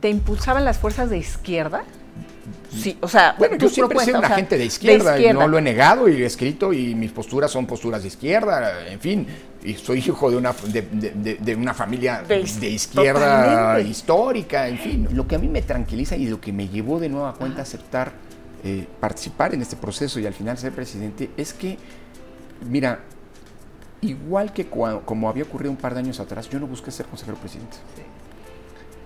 ¿Te impulsaban las fuerzas de izquierda? Sí, o sea, bueno, yo siempre he sido un agente de izquierda, no lo he negado y he escrito y mis posturas son posturas de izquierda, en fin, y soy hijo de una, de, una familia de, izquierda histórica, en fin. Lo que a mí me tranquiliza y lo que me llevó de nueva cuenta a aceptar eh, participar en este proceso y al final ser presidente es que, mira, igual que como había ocurrido un par de años atrás, yo no busqué ser consejero presidente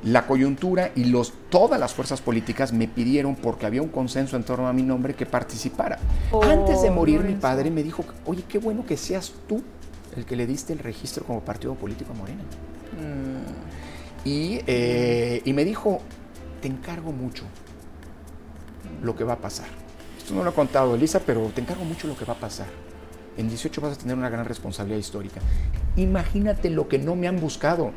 la coyuntura y los, todas las fuerzas políticas me pidieron, porque había un consenso en torno a mi nombre, que participara. Oh, Antes de morir, mi padre me dijo, oye, qué bueno que seas tú el que le diste el registro como partido político a Morena. Mm. Y, eh, y me dijo, te encargo mucho lo que va a pasar. Esto no lo ha contado Elisa, pero te encargo mucho lo que va a pasar. En 18 vas a tener una gran responsabilidad histórica. Imagínate lo que no me han buscado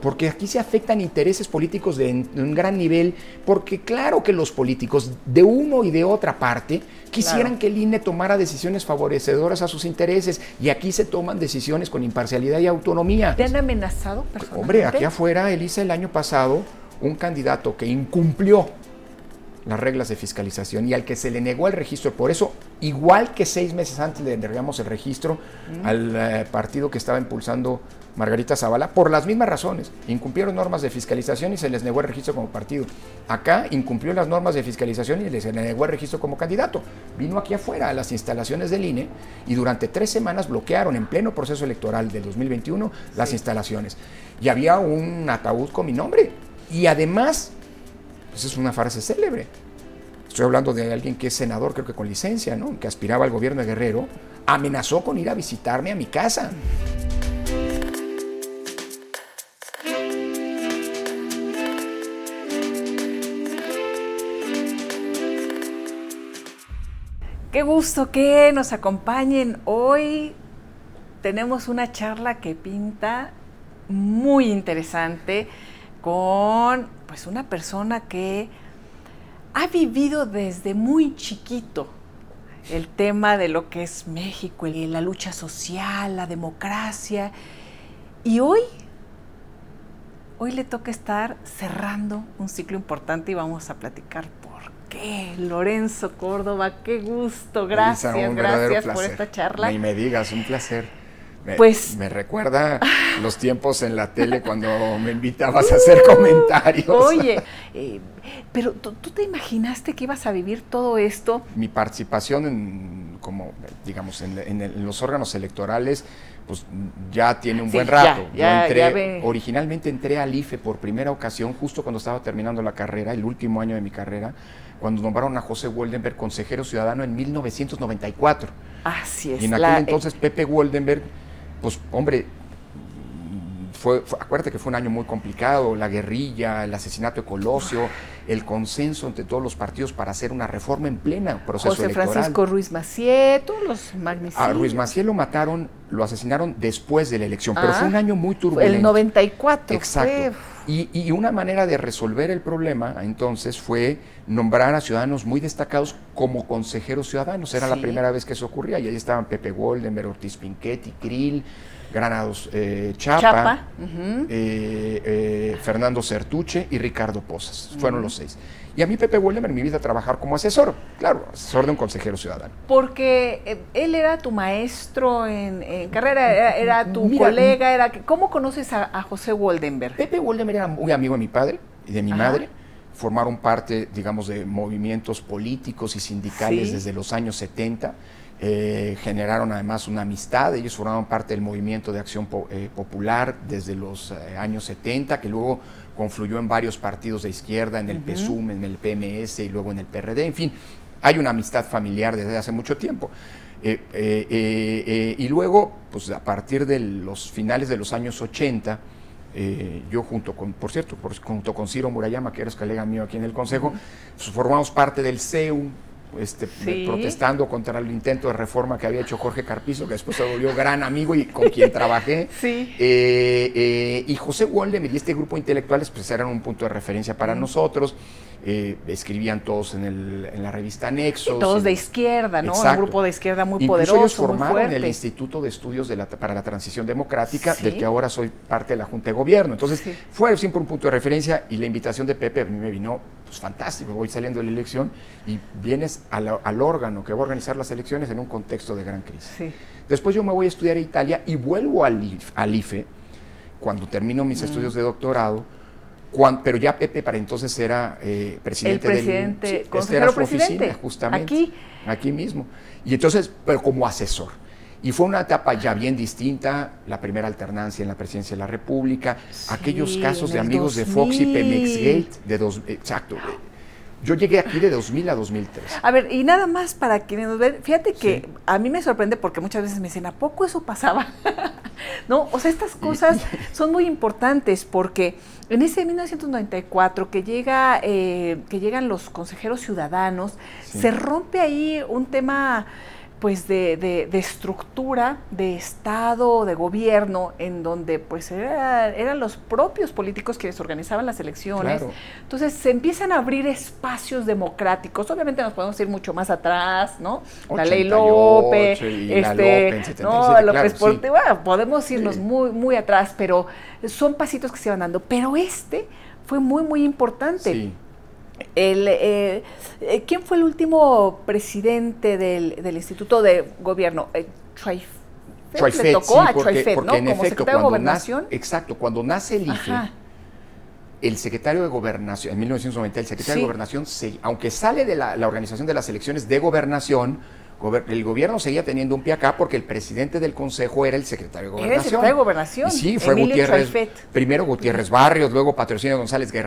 porque aquí se afectan intereses políticos de un gran nivel, porque claro que los políticos de uno y de otra parte quisieran que el INE tomara decisiones favorecedoras a sus intereses y aquí se toman decisiones con imparcialidad y autonomía. ¿Te han amenazado personalmente? Hombre, aquí afuera, Elisa, el año pasado, un candidato que incumplió las reglas de fiscalización y al que se le negó el registro. Por eso, igual que seis meses antes le entregamos el registro al eh, partido que estaba impulsando Margarita Zavala, por las mismas razones. Incumplieron normas de fiscalización y se les negó el registro como partido. Acá incumplió las normas de fiscalización y se le negó el registro como candidato. Vino aquí afuera a las instalaciones del INE y durante tres semanas bloquearon en pleno proceso electoral del 2021 las instalaciones. Y había un ataúd con mi nombre. Y además, esa es una frase célebre. Estoy hablando de alguien que es senador, creo que con licencia, ¿no? Que aspiraba al gobierno de Guerrero. Amenazó con ir a visitarme a mi casa. Qué gusto que nos acompañen. Hoy tenemos una charla que pinta muy interesante con pues una persona que ha vivido desde muy chiquito el tema de lo que es México, la lucha social, la democracia. Y hoy, hoy le toca estar cerrando un ciclo importante y vamos a platicar por qué. Lorenzo Córdoba, qué gusto. Gracias, gracias por esta charla. Ni me digas, un placer. Me, pues me recuerda los tiempos en la tele cuando me invitabas a hacer comentarios. Oye, eh, pero ¿tú, te imaginaste que ibas a vivir todo esto? Mi participación en, como, digamos, en, los órganos electorales, pues ya tiene un buen rato. originalmente entré al IFE por primera ocasión, justo cuando estaba terminando la carrera, el último año de mi carrera, cuando nombraron a José Woldenberg consejero ciudadano en 1994. Así es. Y en aquel entonces Pepe Woldenberg pues hombre, fue, acuérdate que fue un año muy complicado, la guerrilla, el asesinato de Colosio, el consenso entre todos los partidos para hacer una reforma en plena proceso José Francisco Ruiz Macié, todos los magnicidios. A Ruiz Macié lo mataron, lo asesinaron después de la elección, pero fue un ah, año muy turbulento. El 94. Exacto. Y, una manera de resolver el problema entonces fue nombrar a ciudadanos muy destacados como consejeros ciudadanos. Era la primera vez que eso ocurría y ahí estaban Pepe Goldenberg, Ortiz Pinchetti, Krill, Granados eh, Chapa, eh, eh, Fernando Certuche y Ricardo Posas. Fueron los seis. Y a mí Pepe Wollemer me invita a trabajar como asesor, claro, asesor de un consejero ciudadano. Porque él era tu maestro en, carrera, era, tu colega, era ¿cómo conoces a, José Woldenberg? Pepe Woldenberg era muy amigo de mi padre y de mi madre. Formaron parte, digamos, de movimientos políticos y sindicales desde los años 70 eh, generaron además una amistad, ellos formaron parte del movimiento de acción eh, popular desde los eh, años 70, que luego confluyó en varios partidos de izquierda, en el PSUM, en el PMS y luego en el PRD, en fin, hay una amistad familiar desde hace mucho tiempo. y luego, pues a partir de los finales de los años 80, yo junto con, por cierto, junto con Ciro Murayama, que era colega mío aquí en el Consejo, pues, formamos parte del CEU, este, protestando contra el intento de reforma que había hecho Jorge Carpizo, que después se volvió gran amigo y con quien trabajé. Sí. Eh, eh, y José Waldemar y este grupo de intelectuales pues eran un punto de referencia para nosotros. Eh, escribían todos en, el, en, la revista Nexos. todos de izquierda, ¿no? Un grupo de izquierda muy poderoso. Ellos formaron el Instituto de Estudios de la, para la Transición Democrática, del que ahora soy parte de la Junta de Gobierno. Entonces, fue siempre un punto de referencia y la invitación de Pepe a mí me vino pues, fantástico. Voy saliendo de la elección y vienes al, al, órgano que va a organizar las elecciones en un contexto de gran crisis. Después yo me voy a estudiar a Italia y vuelvo al, al IFE cuando termino mis mm. estudios de doctorado pero ya Pepe para entonces era eh, presidente, el presidente del este era su oficina, justamente. Aquí. Aquí mismo. Y entonces, pero como asesor. Y fue una etapa ya bien distinta, la primera alternancia en la presidencia de la República, aquellos casos de amigos de Fox y Pemexgate, de dos, exacto. Yo llegué aquí de 2000 a 2003. A ver, y nada más para quienes nos ven, fíjate que a mí me sorprende porque muchas veces me dicen, ¿a poco eso pasaba? no, o sea, estas cosas son muy importantes porque en ese 1994 que, llega, eh, que llegan los consejeros ciudadanos, se rompe ahí un tema pues de, de, estructura, de Estado, de gobierno, en donde pues eran los propios políticos quienes organizaban las elecciones. Entonces se empiezan a abrir espacios democráticos. Obviamente nos podemos ir mucho más atrás, ¿no? la ley López, este, no, López podemos irnos muy, muy atrás, pero son pasitos que se van dando. Pero este fue muy, muy importante. Sí. El, eh, eh, ¿Quién fue el último presidente del, del Instituto de Gobierno? Eh, le tocó a porque, ¿no? En Como efecto, secretario de Gobernación. exacto, cuando nace el IFE, el secretario de Gobernación, en 1990, el secretario de Gobernación, aunque sale de la, la organización de las elecciones de Gobernación, el gobierno seguía teniendo un pie acá porque el presidente del consejo era el secretario de gobernación. Era el secretario de gobernación. sí, fue Gutiérrez. Primero Gutiérrez Barrios, luego Patrocinio González eh,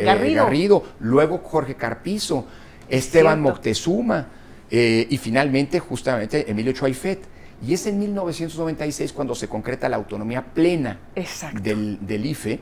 eh, Garrido. luego Jorge Carpizo, Esteban Moctezuma eh, y finalmente justamente Emilio Chuaifet. Y es en 1996 cuando se concreta la autonomía plena del, del IFE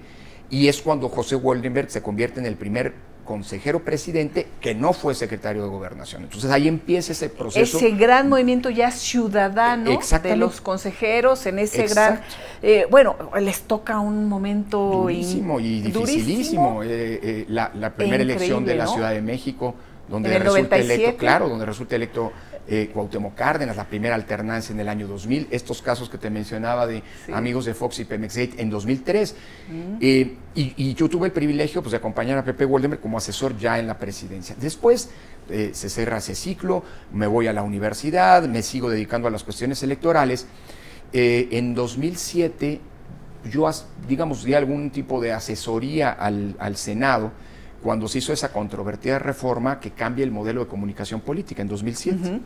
y es cuando José Woldenberg se convierte en el primer consejero presidente que no fue secretario de gobernación. Entonces ahí empieza ese proceso. Ese gran movimiento ya ciudadano de los consejeros en ese gran... Eh, bueno, les toca un momento... Durísimo y dificilísimo. Eh, eh, la, primera elección de la Ciudad de México, donde resulta electo, claro, donde resulta electo eh, Cuauhtémoc Cárdenas, la primera alternancia en el año 2000, estos casos que te mencionaba de amigos de Fox y Pemex en 2003. Mm. Eh, y, yo tuve el privilegio pues, de acompañar a Pepe Waldemar como asesor ya en la presidencia. Después eh, se cerra ese ciclo, me voy a la universidad, me sigo dedicando a las cuestiones electorales. Eh, en 2007 yo, digamos, di algún tipo de asesoría al, al Senado cuando se hizo esa controvertida reforma que cambia el modelo de comunicación política en 2007.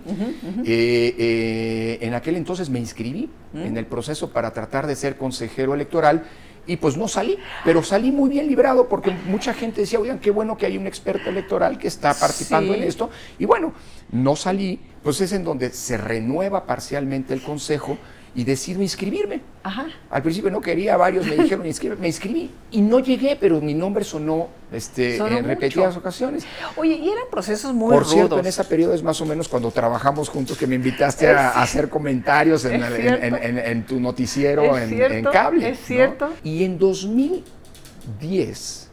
Eh, eh, en aquel entonces me inscribí en el proceso para tratar de ser consejero electoral y pues no salí, pero salí muy bien librado porque mucha gente decía, oigan, qué bueno que hay un experto electoral que está participando en esto. Y bueno, no salí, pues es en donde se renueva parcialmente el consejo y decido inscribirme. Al principio no quería, varios me dijeron inscribirme, me inscribí y no llegué, pero mi nombre sonó este, en repetidas ocasiones. Oye, y eran procesos muy Por cierto, en ese periodo es más o menos cuando trabajamos juntos que me invitaste a, hacer comentarios en, tu noticiero en, cable. Es cierto. Y en 2010,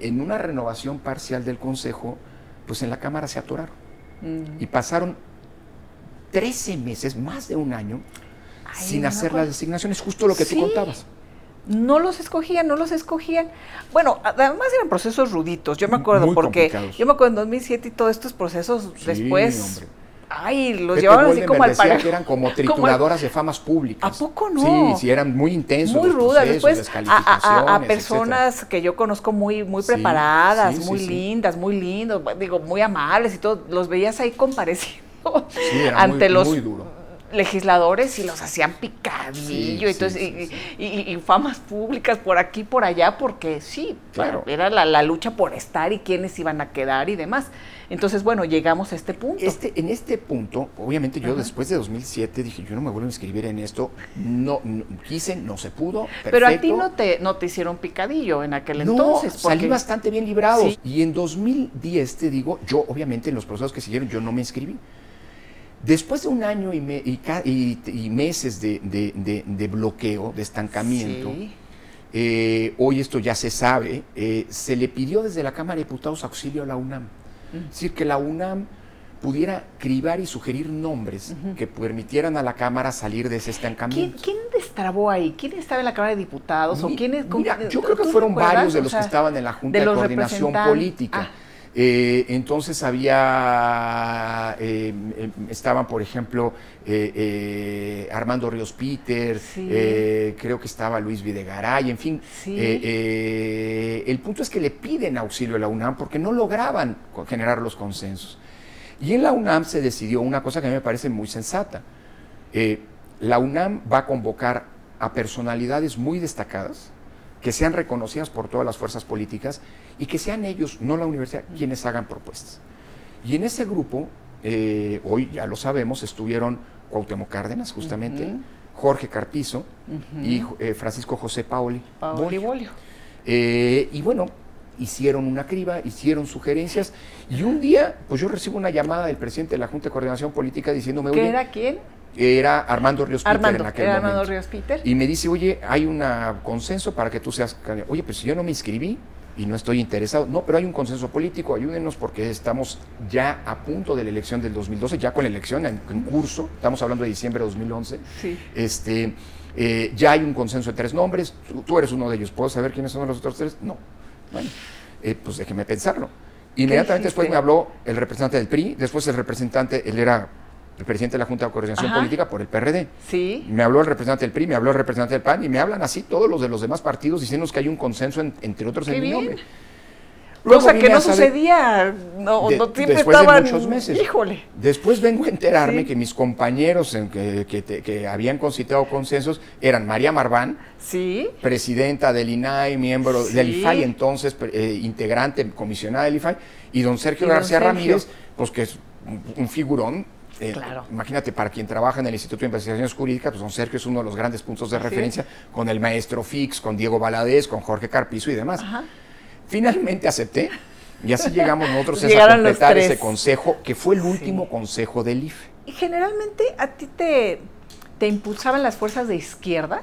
en una renovación parcial del Consejo, pues en la Cámara se atoraron. Mm. Y pasaron 13 meses, más de un año, sin hacer las designaciones, justo lo que tú contabas. No los escogían, no los escogían. Bueno, además eran procesos ruditos, yo me acuerdo, porque yo me acuerdo en 2007 y todos estos procesos después... Ay, los llevaban así como al decía que eran como trituradoras de famas públicas. ¿A poco no? Sí, sí, eran muy intensos. Muy rudas. Después, a, personas que yo conozco muy, muy preparadas, muy lindas, muy lindos, digo, muy amables y todo, los veías ahí compareciendo ante los muy duro legisladores y los hacían picadillo y, famas públicas por aquí por allá porque sí, claro. era la, lucha por estar y quiénes iban a quedar y demás. Entonces, bueno, llegamos a este punto. Este, en este punto, obviamente yo después de 2007 dije, yo no me vuelvo a inscribir en esto, no, quise, no se pudo. Pero a ti no te, no te hicieron picadillo en aquel entonces. salí bastante bien librado. Y en 2010, te digo, yo obviamente en los procesos que siguieron, yo no me inscribí. Después de un año y, meses de, bloqueo, de estancamiento, eh, hoy esto ya se sabe, eh, se le pidió desde la Cámara de Diputados auxilio a la UNAM. Es decir, que la UNAM pudiera cribar y sugerir nombres que permitieran a la Cámara salir de ese estancamiento. ¿Quién, destrabó ahí? ¿Quién estaba en la Cámara de Diputados? ¿O quién yo creo que fueron varios de los que estaban en la Junta de, Coordinación Política. Ah. Eh, entonces había, eh, em, estaban por ejemplo eh, Armando Ríos Peter, creo que estaba Luis Videgaray, en fin. el punto es que le piden auxilio a la UNAM porque no lograban generar los consensos. Y en la UNAM se decidió una cosa que a mí me parece muy sensata. la UNAM va a convocar a personalidades muy destacadas, que sean reconocidas por todas las fuerzas políticas y que sean ellos, no la universidad, quienes hagan propuestas. Y en ese grupo, eh, hoy ya lo sabemos, estuvieron Cuauhtémoc Cárdenas, justamente, Jorge Carpizo y eh, Francisco José Paoli. Paoli Bolio. Eh, y bueno, hicieron una criba, hicieron sugerencias, y un día, pues yo recibo una llamada del presidente de la Junta de Coordinación Política diciéndome... ¿Qué era quién? Era Armando Ríos Peter en aquel era momento. Armando Ríos Peter. Y me dice, oye, hay un consenso para que tú seas... Oye, pues si yo no me inscribí, y no estoy interesado. No, pero hay un consenso político, ayúdenos porque estamos ya a punto de la elección del 2012, ya con la elección en, curso, estamos hablando de diciembre de 2011. Sí. Este, eh, ya hay un consenso de tres nombres, tú, eres uno de ellos, ¿puedo saber quiénes son los otros tres? No. Bueno, eh, pues déjeme pensarlo. Inmediatamente después me habló el representante del PRI, después el representante, él era el presidente de la Junta de Coordinación Política por el PRD. Sí. Me habló el representante del PRI, me habló el representante del PAN y me hablan así todos los de los demás partidos diciendo que hay un consenso entre otros en mi nombre. Cosa que no sucedía, no, no siempre después estaban, de muchos meses. Híjole. Después vengo a enterarme que mis compañeros en que, habían concitado consensos eran María Marván, sí. presidenta del INAI, miembro del IFAI, entonces eh, integrante, comisionada del IFAI, y don Sergio García Ramírez, pues que es un figurón eh, claro. Imagínate, para quien trabaja en el Instituto de Investigaciones Jurídicas, pues don Sergio es uno de los grandes puntos de referencia, con el maestro Fix, con Diego Valadez, con Jorge Carpizo y demás. Finalmente acepté y así llegamos nosotros a completar ese consejo, que fue el último consejo del IFE. ¿Y generalmente a ti te, te impulsaban las fuerzas de izquierda?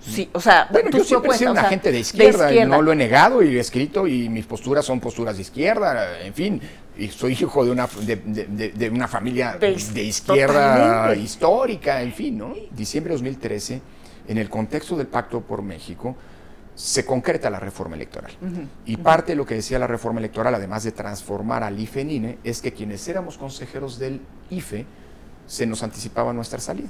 Sí, o sea, bueno, yo siempre he sido una gente de izquierda, no lo he negado y he escrito y mis posturas son posturas de izquierda, en fin, y soy hijo de una, de, una familia de, izquierda histórica, en fin, ¿no? Diciembre de 2013, en el contexto del Pacto por México, se concreta la reforma electoral. y parte de lo que decía la reforma electoral, además de transformar al IFE en INE, es que quienes éramos consejeros del IFE, se nos anticipaba nuestra salida.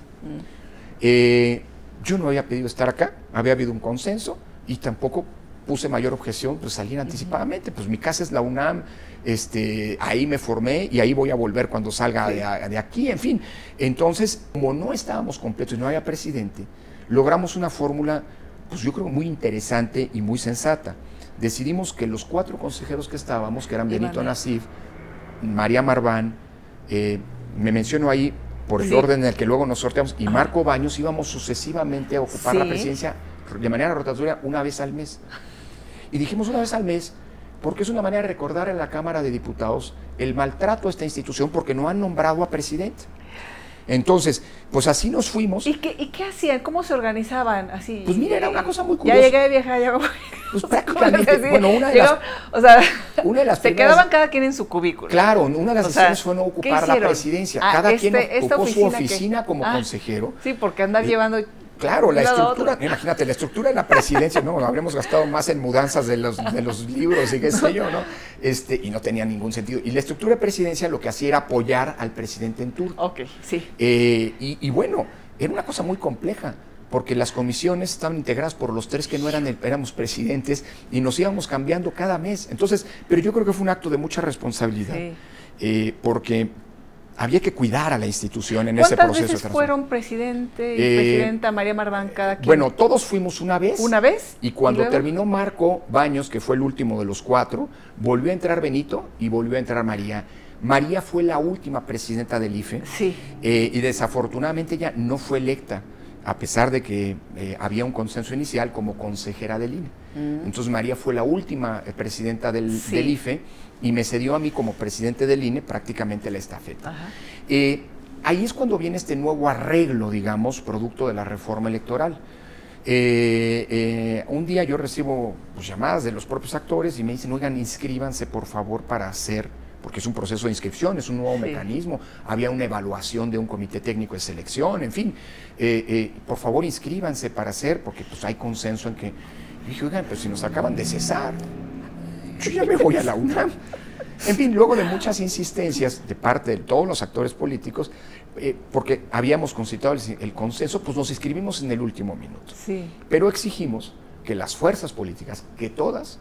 eh, yo no había pedido estar acá, había habido un consenso y tampoco puse mayor objeción, pues salir anticipadamente. Pues mi casa es la UNAM, este, ahí me formé y ahí voy a volver cuando salga de, aquí, en fin. Entonces, como no estábamos completos y no había presidente, logramos una fórmula, pues yo creo muy interesante y muy sensata. Decidimos que los cuatro consejeros que estábamos, que eran Benito Nasif, María Marván, eh, me menciono ahí por el orden en el que luego nos sorteamos, y Marco Baños íbamos sucesivamente a ocupar la presidencia de manera rotatoria una vez al mes. Y dijimos una vez al mes, porque es una manera de recordar en la Cámara de Diputados el maltrato a esta institución porque no han nombrado a presidente. Entonces, pues así nos fuimos. ¿Y qué, ¿Y qué, hacían? ¿Cómo se organizaban? Así, pues mira, era una cosa muy curiosa. Ya llegué de vieja, ya Pues prácticamente, bueno, una de las... O sea, una de las se quedaban cada quien en su cubículo. Claro, una de las decisiones fue no ocupar la presidencia. Ah, cada quien este, ocupó su oficina como ah, consejero. Sí, porque andar llevando Claro, la estructura, imagínate, la estructura de la presidencia, ¿no? Habremos gastado más en mudanzas de los, de los libros y qué sé yo, ¿no? Este, y no tenía ningún sentido. Y la estructura de presidencia lo que hacía era apoyar al presidente en turno. Ok, sí. Eh, y, bueno, era una cosa muy compleja porque las comisiones estaban integradas por los tres que no eran éramos presidentes y nos íbamos cambiando cada mes. Entonces, pero yo creo que fue un acto de mucha responsabilidad, eh, porque había que cuidar a la institución en ese proceso. ¿Cuántas veces fueron presidente y eh, presidenta María Marván cada quien? Bueno, todos fuimos una vez. ¿Una vez? Y cuando terminó Marco Baños, que fue el último de los cuatro, volvió a entrar Benito y volvió a entrar María. María fue la última presidenta del IFE sí. Eh, y desafortunadamente ella no fue electa a pesar de que eh, había un consenso inicial como consejera del INE. Mm. Entonces María fue la última presidenta del, IFE y me cedió a mí como presidente del INE prácticamente la estafeta. Eh, ahí es cuando viene este nuevo arreglo, digamos, producto de la reforma electoral. un día yo recibo pues, llamadas de los propios actores y me dicen, oigan, inscríbanse por favor para hacer porque es un proceso de inscripción, es un nuevo mecanismo, había una evaluación de un comité técnico de selección, en fin, eh, eh, por favor inscríbanse para hacer, porque pues hay consenso en que, y dije, oigan, pues si nos acaban de cesar, yo ya me voy a la UNAM. En fin, luego de muchas insistencias de parte de todos los actores políticos, eh, porque habíamos concitado el, consenso, pues nos inscribimos en el último minuto. Sí. Pero exigimos que las fuerzas políticas, que todas,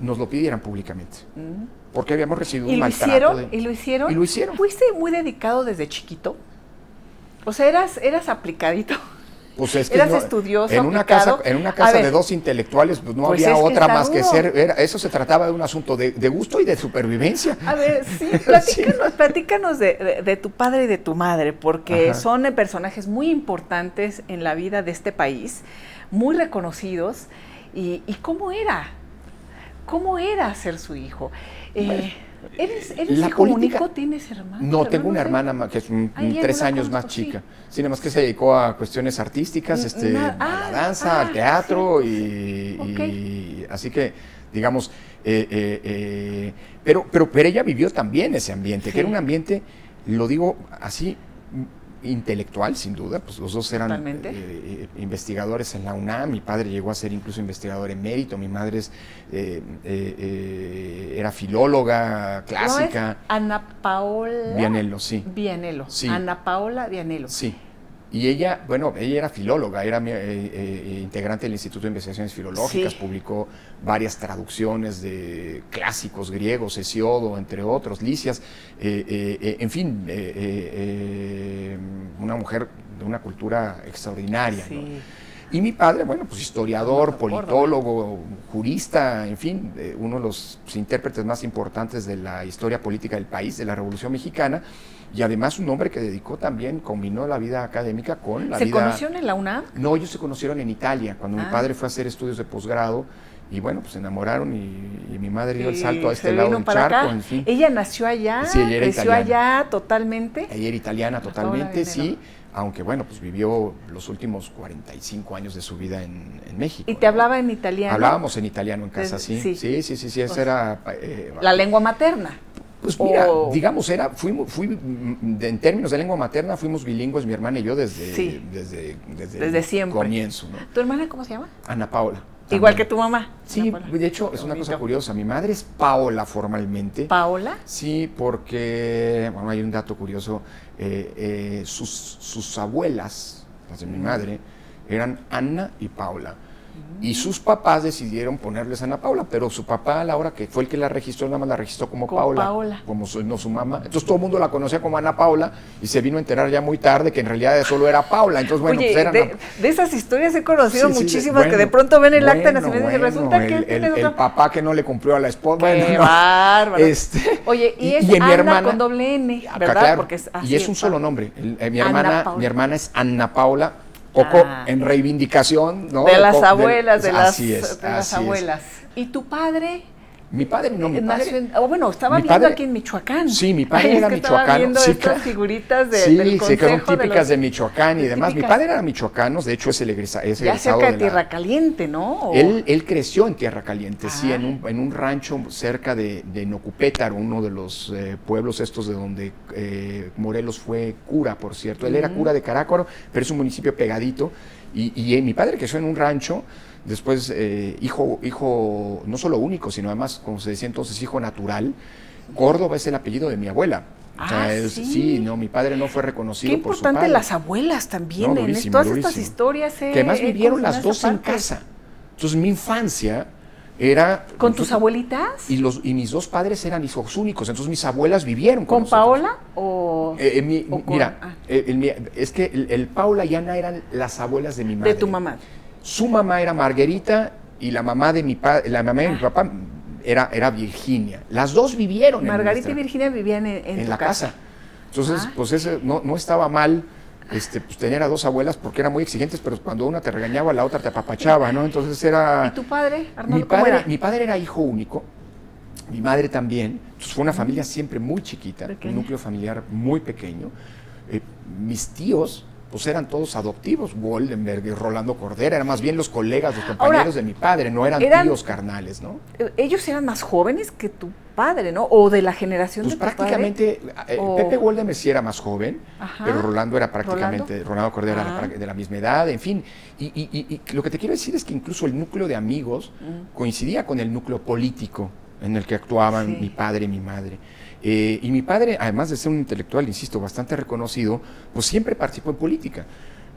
nos lo pidieran públicamente. Mm porque habíamos recibido un maltrato. Hicieron, ¿Y lo hicieron? Y lo hicieron. ¿Fuiste muy dedicado desde chiquito? O sea, eras, eras aplicadito. Pues es que Eras estudioso, en una casa, en una casa de dos intelectuales, pues no pues había otra más que ser. eso se trataba de un asunto de, gusto y de supervivencia. A ver, sí, platícanos, platícanos de, tu padre y de tu madre, porque son personajes muy importantes en la vida de este país, muy reconocidos. ¿Y, y cómo era? ¿Cómo era ser su hijo? Eh, ¿Eres, eres hijo único? ¿Tienes hermano? No, tengo una hermana que es tres años más chica. Sí, nada más que se dedicó a cuestiones artísticas, este, a la ah, danza, al ah, teatro y, así que, digamos, eh, eh, pero, pero, pero ella vivió también ese ambiente, que era un ambiente, lo digo así, intelectual, sin duda, pues los dos eran eh, eh, investigadores en la UNAM, mi padre llegó a ser incluso investigador en mérito, mi madre es, eh, era filóloga clásica. Ana Paola Vianello, sí. Vianello, Ana Paola Vianello. Sí. Y ella, bueno, ella era filóloga, era integrante del Instituto de Investigaciones Filológicas, publicó varias traducciones de clásicos griegos, Hesiodo, entre otros, Licias, en fin, una mujer de una cultura extraordinaria. Y mi padre, bueno, pues historiador, politólogo, jurista, en fin, uno de los intérpretes más importantes de la historia política del país, de la Revolución Mexicana, y además un hombre que dedicó también, combinó la vida académica con la vida... ¿Se conocieron en la UNAM? No, ellos se conocieron en Italia, cuando mi ah. padre fue a hacer estudios de posgrado, y bueno, pues se enamoraron y, mi madre dio el salto a este lado del charco, en fin. Ella nació allá, sí, ella creció allá totalmente. Ella era italiana totalmente, sí, aunque bueno, pues vivió los últimos 45 años de su vida en, México. ¿Y te hablaba en italiano? Hablábamos en italiano en casa, sí. Sí, sí, sí, sí, esa era... Eh, la lengua materna. Pues mira, digamos, era, fuimos, fui, en términos de lengua materna, fuimos bilingües, mi hermana y yo, desde, desde, desde, siempre. comienzo. ¿Tu hermana cómo se llama? Ana Paola. Igual que tu mamá. Sí, de hecho, es una cosa curiosa. Mi madre es Paola formalmente. ¿Paola? Sí, porque, bueno, hay un dato curioso. Eh, eh, sus, sus abuelas, las de mi madre, eran Ana y Paola. Y sus papás decidieron ponerles Ana Paula, pero su papá a la hora que fue el que la registró, nada más la registró como, Paula, como su, no su mamá. Entonces todo el mundo la conocía como Ana Paula y se vino a enterar ya muy tarde que en realidad solo era Paula. Entonces, bueno, pues de, esas historias he conocido muchísimas que de pronto ven el acta de nacimiento y resulta el, que el, el, papá que no le cumplió a la esposa. Qué bárbaro. Este, Oye, y, es Ana mi hermana, con doble N, ah, ¿verdad? Porque es y es un solo nombre. Eh, mi hermana, mi hermana es Ana Paula poco ah. en reivindicación, ¿no? De las abuelas, de, las, de las abuelas. ¿Y tu padre? Mi padre no, mi padre. oh, bueno, estaba viendo aquí en Michoacán. Sí, mi padre era michoacano. Estaba viendo sí, estas figuritas de, sí, del sí, que son típicas de, Michoacán y demás. Mi padre era michoacano, de hecho es el, egresa, es ya cerca de, Tierra Caliente, ¿no? Él, él, creció en Tierra Caliente, sí, en un, en un rancho cerca de, de Nocupétaro, uno de los eh, pueblos estos de donde eh, Morelos fue cura, por cierto. Él era cura de Carácoro, pero es un municipio pegadito. Y, y eh, mi padre creció en un rancho Después, eh, hijo, hijo no solo único, sino además, como se decía entonces, hijo natural. Córdoba es el apellido de mi abuela. Ah, ¿sí? no, mi padre no fue reconocido Qué por su padre. las abuelas también, en todas estas historias. que además vivieron las dos en casa. Entonces mi infancia era... ¿Con tus abuelitas? Y, los, y mis dos padres eran hijos únicos, entonces mis abuelas vivieron con ¿Con Paola o...? Eh, eh, mira, ah. eh, es que el, Paula y Ana eran las abuelas de mi madre. De tu mamá. Su mamá era Margarita y la mamá de mi, padre, la mamá de mi papá era, era Virginia. Las dos vivieron Margarita y Virginia vivían en, en, la casa. Entonces, ah. pues ese no, no estaba mal este, pues, tener a dos abuelas porque eran muy exigentes, pero cuando una te regañaba, la otra te apapachaba, ¿no? Entonces era... ¿Y tu padre, Arnoldo, mi padre, era? Mi padre era hijo único, mi madre también, entonces fue una familia siempre muy chiquita, un núcleo familiar muy pequeño. Eh, mis tíos, pues eran todos adoptivos, Goldenberg y Rolando Cordera, eran más bien los colegas, los compañeros de mi padre, no eran, tíos carnales, ¿no? Eh, ellos eran más jóvenes que tu padre, ¿no? O de la generación pues de prácticamente, eh, Pepe Goldenberg sí era más joven, pero Rolando era prácticamente, Rolando, Cordera era de la misma edad, en fin. Y, lo que te quiero decir es que incluso el núcleo de amigos mm. coincidía con el núcleo político en el que actuaban mi padre y mi madre. Eh, y mi padre, además de ser un intelectual, insisto, bastante reconocido, pues siempre participó en política.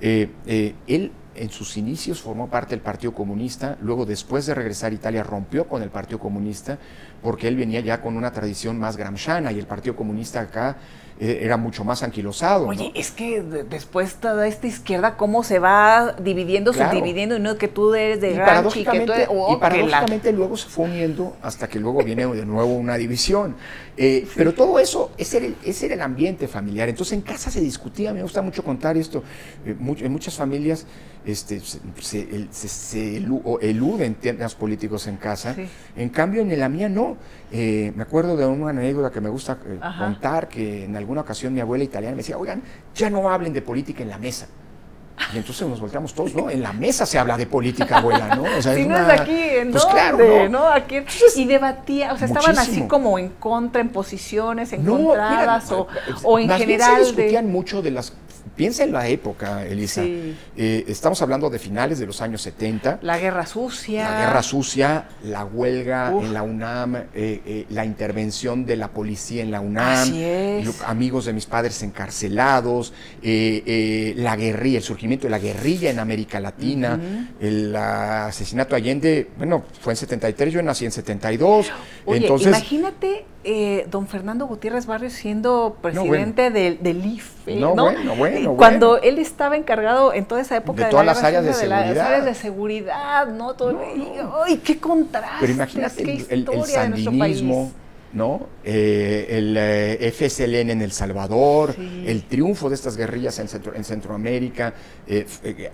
Eh, eh, él en sus inicios formó parte del Partido Comunista, luego después de regresar a Italia rompió con el Partido Comunista porque él venía ya con una tradición más gramsciana y el Partido Comunista acá eh, era mucho más anquilosado. Oye, es que después toda esta izquierda, cómo se va dividiendo, subdividiendo, y no que tú eres de Gramsci, que tú y paradójicamente luego se fue uniendo hasta que luego viene de nuevo una división. Eh, pero todo eso, ese era, el, ese era, el, ambiente familiar. Entonces en casa se discutía, me gusta mucho contar esto, eh, en muchas familias este, se, se, eluden temas políticos en casa, en cambio en la mía no. me acuerdo de una anécdota que me gusta contar, que en alguna ocasión mi abuela italiana me decía, oigan, ya no hablen de política en la mesa. Y entonces nos volteamos todos, ¿no? En la mesa se habla de política, abuela, ¿no? O sea, si no es aquí, ¿en pues Claro, ¿no? Aquí, y debatía, o sea, estaban así como en contra, en posiciones encontradas, o, o, en general. se discutían mucho de las Piensa en la época, Elisa. Eh, estamos hablando de finales de los años 70. La guerra sucia. La guerra sucia, la huelga en la UNAM, eh, eh, la intervención de la policía en la UNAM, amigos de mis padres encarcelados, la guerrilla, el surgimiento de la guerrilla en América Latina, el asesinato de Allende, bueno, fue en 73, yo nací en 72. Oye, entonces, imagínate eh, don Fernando Gutiérrez Barrios siendo presidente del, IFE. No, bueno, bueno, Cuando él estaba encargado en toda esa época de, todas las áreas de, seguridad. las áreas de seguridad, ¿no? Todo, ¡Ay, qué contraste! Pero imagínate el, el, sandinismo. ¿No? Eh, el eh, FSLN en El Salvador, el triunfo de estas guerrillas en, en Centroamérica, eh,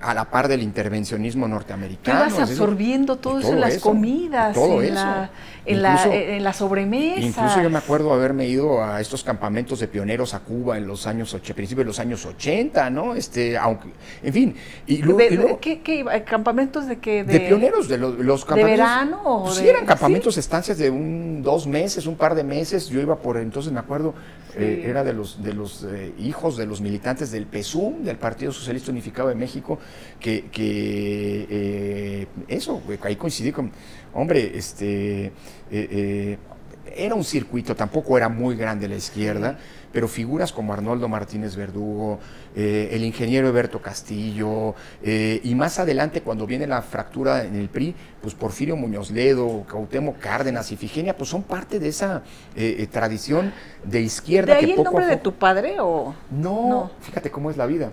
a la par del intervencionismo norteamericano. Tú absorbiendo todo, eso en las comidas, en, La, en, la, en, la, sobremesa. Incluso yo me acuerdo haberme ido a estos campamentos de pioneros a Cuba en los años, principios de los años 80, ¿no? Este, aunque, en fin. Y luego, ¿qué, qué, ¿Campamentos de qué? De, pioneros, de los, campamentos. ¿De verano? sí, eran campamentos, estancias de un, dos meses, un par de meses, yo iba por entonces, me acuerdo, eh, era de los, de los eh, hijos de los militantes del PSUM, del Partido Socialista Unificado de México, que, eh, eso, ahí coincidí con, hombre, este, era un circuito, tampoco era muy grande la izquierda pero figuras como Arnoldo Martínez Verdugo, eh, el ingeniero Eberto Castillo, eh, y más adelante cuando viene la fractura en el PRI, pues Porfirio Muñoz Ledo, Cautemo Cárdenas y Figenia, pues son parte de esa eh, tradición de izquierda. ¿De ahí el nombre de tu padre o...? No, fíjate cómo es la vida.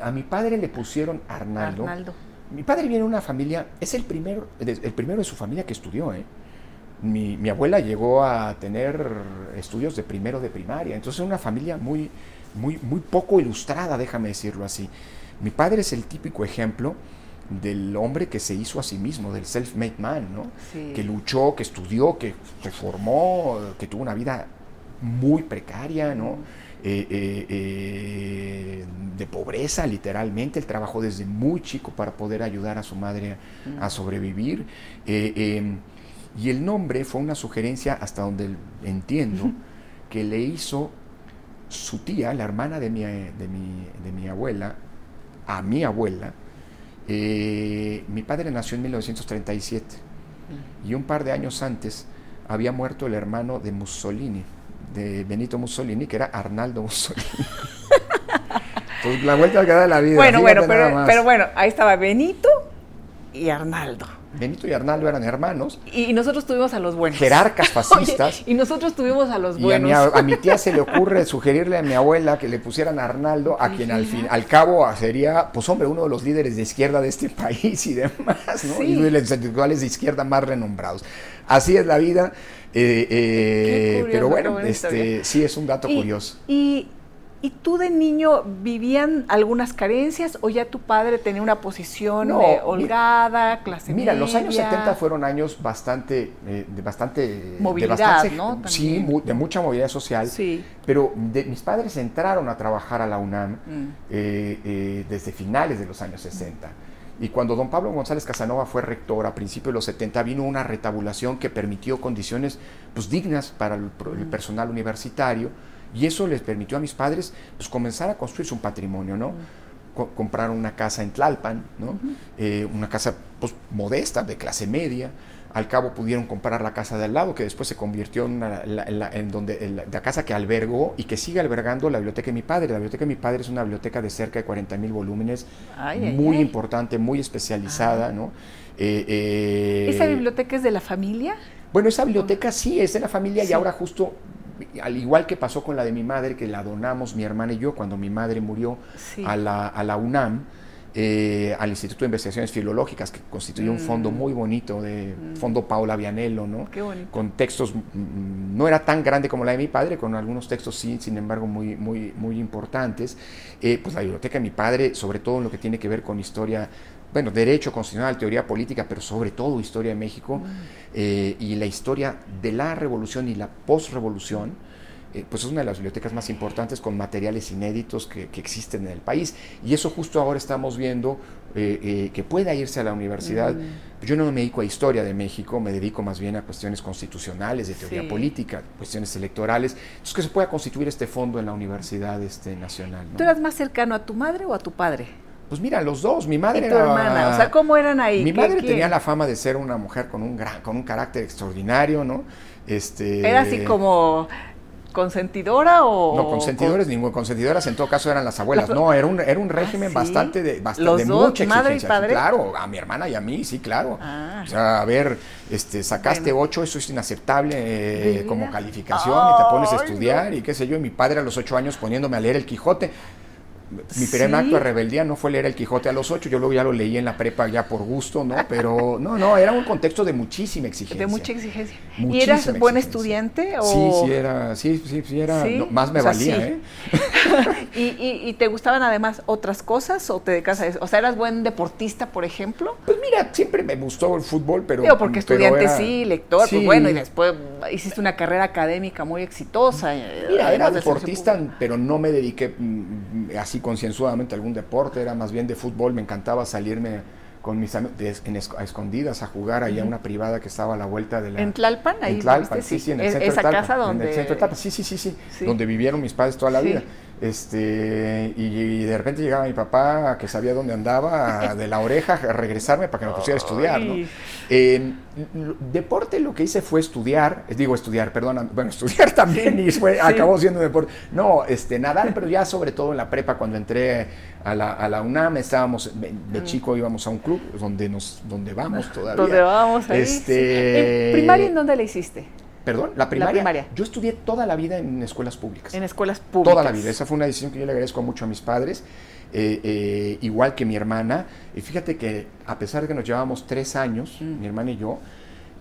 a mi padre le pusieron Arnaldo. Arnaldo. Mi padre viene de una familia, es el primero, el primero de su familia que estudió, ¿eh? mi, abuela llegó a tener estudios de primero de primaria, entonces una familia muy, muy, muy poco ilustrada, déjame decirlo así. Mi padre es el típico ejemplo del hombre que se hizo a sí mismo, del self-made man, ¿no? Que luchó, que estudió, que se formó, que tuvo una vida muy precaria, ¿no? Eh, eh, eh, de pobreza, literalmente. Él trabajó desde muy chico para poder ayudar a su madre a, sobrevivir. Em, y el nombre fue una sugerencia, hasta donde entiendo, que le hizo su tía, la hermana de mi, de mi, abuela, a mi abuela. Eh, mi padre nació en 1937 y un par de años antes había muerto el hermano de Mussolini, de Benito Mussolini, que era Arnaldo Mussolini. la vuelta que da la vida. Bueno, bueno, pero, pero bueno, ahí estaba Benito y Arnaldo. Benito y Arnaldo eran hermanos. Y nosotros tuvimos a los buenos. Jerarcas fascistas. y nosotros tuvimos a los buenos. Y a mi, tía se le ocurre sugerirle a mi abuela que le pusieran a Arnaldo, a quien al fin, al cabo sería, pues hombre, uno de los líderes de izquierda de este país y demás, ¿no? Y uno de los intelectuales de izquierda más renombrados. Así es la vida. Eh, eh, pero bueno, este, sí es un dato curioso. Y ¿Y tú de niño vivían algunas carencias o ya tu padre tenía una posición eh, holgada, clase media? Mira, los años 70 fueron años bastante, eh, de bastante... Movilidad, ¿no? Sí, de mucha movilidad social. Sí. Pero mis padres entraron a trabajar a la UNAM mm. eh, desde finales de los años 60. Y cuando don Pablo González Casanova fue rector a principios de los 70, vino una retabulación que permitió condiciones pues, dignas para el, el mm. personal universitario y eso les permitió a mis padres pues, comenzar a construirse un patrimonio, ¿no? compraron una casa en Tlalpan, ¿no? Eh, una casa pues, modesta, de clase media. Al cabo pudieron comprar la casa de al lado, que después se convirtió en, la, en, donde, la, casa que albergó y que sigue albergando la biblioteca de mi padre. La biblioteca de mi padre es una biblioteca de cerca de 40 mil volúmenes, muy importante, muy especializada. ¿no? Eh, eh, ¿Esa biblioteca es de la familia? Bueno, esa biblioteca sí es de la familia y ahora justo al igual que pasó con la de mi madre, que la donamos mi hermana y yo cuando mi madre murió a, la, a, la, UNAM, eh, al Instituto de Investigaciones Filológicas, que constituye un fondo mm. muy bonito, de mm. fondo Paula Vianello, ¿no? Con textos, mm, no era tan grande como la de mi padre, con algunos textos sí, sin embargo, muy, muy, muy importantes. Eh, pues la biblioteca de mi padre, sobre todo en lo que tiene que ver con historia bueno, derecho constitucional, teoría política, pero sobre todo historia de México eh, y la historia de la revolución y la postrevolución, eh, pues es una de las bibliotecas más importantes con materiales inéditos que, existen en el país. Y eso justo ahora estamos viendo eh, que pueda irse a la universidad. Yo no me dedico a historia de México, me dedico más bien a cuestiones constitucionales, de teoría política, cuestiones electorales. Entonces, que se pueda constituir este fondo en la Universidad este, Nacional. ¿Tú eras más cercano a tu madre o a tu padre? Pues mira, los dos, mi madre ¿Y tu hermana, o sea, ¿cómo eran ahí? Mi madre tenía la fama de ser una mujer con un gran, con un carácter extraordinario, ¿no? Este, era así como consentidora o no consentidores ni consentidoras en todo caso eran las abuelas. No era un era un régimen ¿Ah, bastante de bastante de mucha madre exigencia. y padre? claro a mi hermana y a mí sí claro. Ah. o sea a ver este sacaste ocho eso es inaceptable eh, como calificación y te pones a estudiar y qué sé yo y mi padre a los ocho años poniéndome a leer el Quijote mi primer acto de rebeldía no fue leer el Quijote a los ocho, yo luego ya lo leí en la prepa ya por gusto, ¿no? Pero no, no, era un contexto de muchísima exigencia. De mucha exigencia. ¿Y eras buen estudiante? O... Sí, sí era, sí, sí, sí era, más me valía, ¿eh? ¿Y, y, te gustaban además otras cosas o te dedicas a eso? O sea, ¿eras buen deportista, por ejemplo? Pues mira, siempre me gustó el fútbol, pero... Digo, porque estudiante sí, lector, pues bueno, y después hiciste una carrera académica muy exitosa. Mira, era deportista, pero no me dediqué mm, así concienzudamente algún deporte, era más bien de fútbol, me encantaba salirme con mis amigos a escondidas a jugar allá a una privada que estaba a la vuelta de la... ¿En Tlalpan? Ahí en Tlalpan, sí, sí, en el centro Esa casa donde... En el centro de Tlalpan, sí, sí, sí, sí, donde vivieron mis padres toda la vida. Este, y, de repente llegaba mi papá, que sabía dónde andaba, de la oreja, a regresarme para que me pusiera a estudiar, ¿no? deporte lo que hice fue estudiar, digo estudiar, perdón, bueno, estudiar también y fue, acabó siendo deporte. No, este, nadar, pero ya sobre todo en la prepa, cuando entré a la, a la UNAM, estábamos, de mm. chico íbamos a un club donde nos, donde vamos todavía. ¿Dónde vamos ahí? Este, ¿En primaria en dónde le hiciste? Perdón, la primaria, Yo estudié toda la vida en escuelas públicas. En escuelas públicas. Toda la vida. Esa fue una decisión que yo le agradezco mucho a mis padres, eh, eh, igual que mi hermana. Y fíjate que a pesar de que nos llevábamos tres años, mm. mi hermana y yo,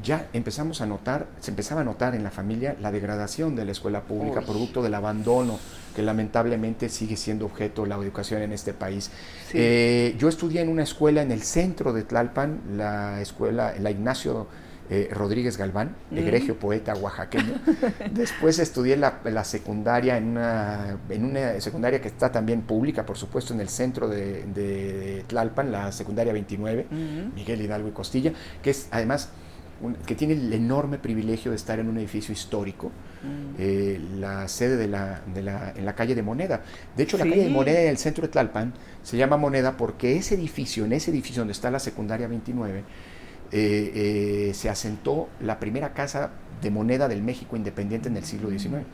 ya empezamos a notar, se empezaba a notar en la familia la degradación de la escuela pública, producto del abandono que lamentablemente sigue siendo objeto la educación en este país. Eh, yo estudié en una escuela en el centro de Tlalpan, la escuela, la Ignacio eh, Rodríguez Galván, egregio poeta oaxaqueño. Después estudié la, secundaria en una, en una, secundaria que está también pública, por supuesto, en el centro de, Tlalpan, la secundaria 29, Miguel Hidalgo y Costilla, que es además que tiene el enorme privilegio de estar en un edificio histórico, eh, la sede de la, de la, en la calle de Moneda. De hecho, la calle de Moneda en el centro de Tlalpan se llama Moneda porque ese edificio, en ese edificio donde está la secundaria 29, se asentó la primera casa de moneda del México independiente en el siglo XIX.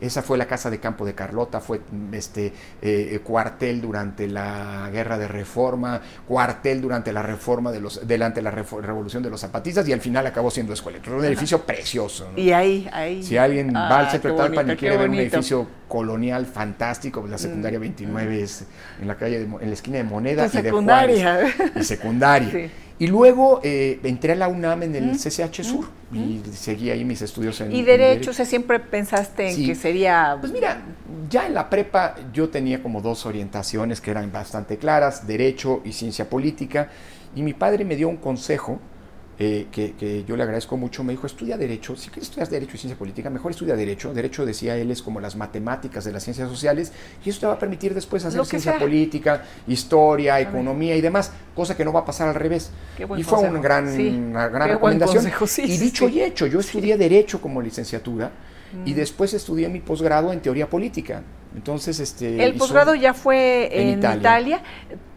Esa fue la casa de campo de Carlota, fue este eh, eh, cuartel durante la guerra de reforma, cuartel durante la reforma de los, delante de la revolución de los zapatistas y al final acabó siendo escuela. un edificio precioso. Y ahí, ahí. Si alguien va al centro de y quiere ver un edificio colonial fantástico, pues la secundaria 29 mm. es en la calle, en la esquina de Moneda y secundaria. de Juárez. Y secundaria. Y luego eh, entré a la UNAM en el CCH Sur y seguí ahí mis estudios en ¿Y derecho? O sea, siempre pensaste en que sería... Pues mira, ya en la prepa yo tenía como dos orientaciones que eran bastante claras, derecho y ciencia política, y mi padre me dio un consejo eh, que, yo le agradezco mucho, me dijo, estudia Derecho, si quieres estudiar Derecho y Ciencia Política, mejor estudia Derecho. Derecho, decía él, es como las matemáticas de las ciencias sociales, y eso te va a permitir después hacer ciencia política, historia, economía y demás, cosa que no va a pasar al revés. y fue una gran, gran recomendación. y dicho y hecho, yo estudié Derecho como licenciatura, y mm. después estudié mi posgrado en Teoría Política. Entonces, este... El posgrado ya fue en, Italia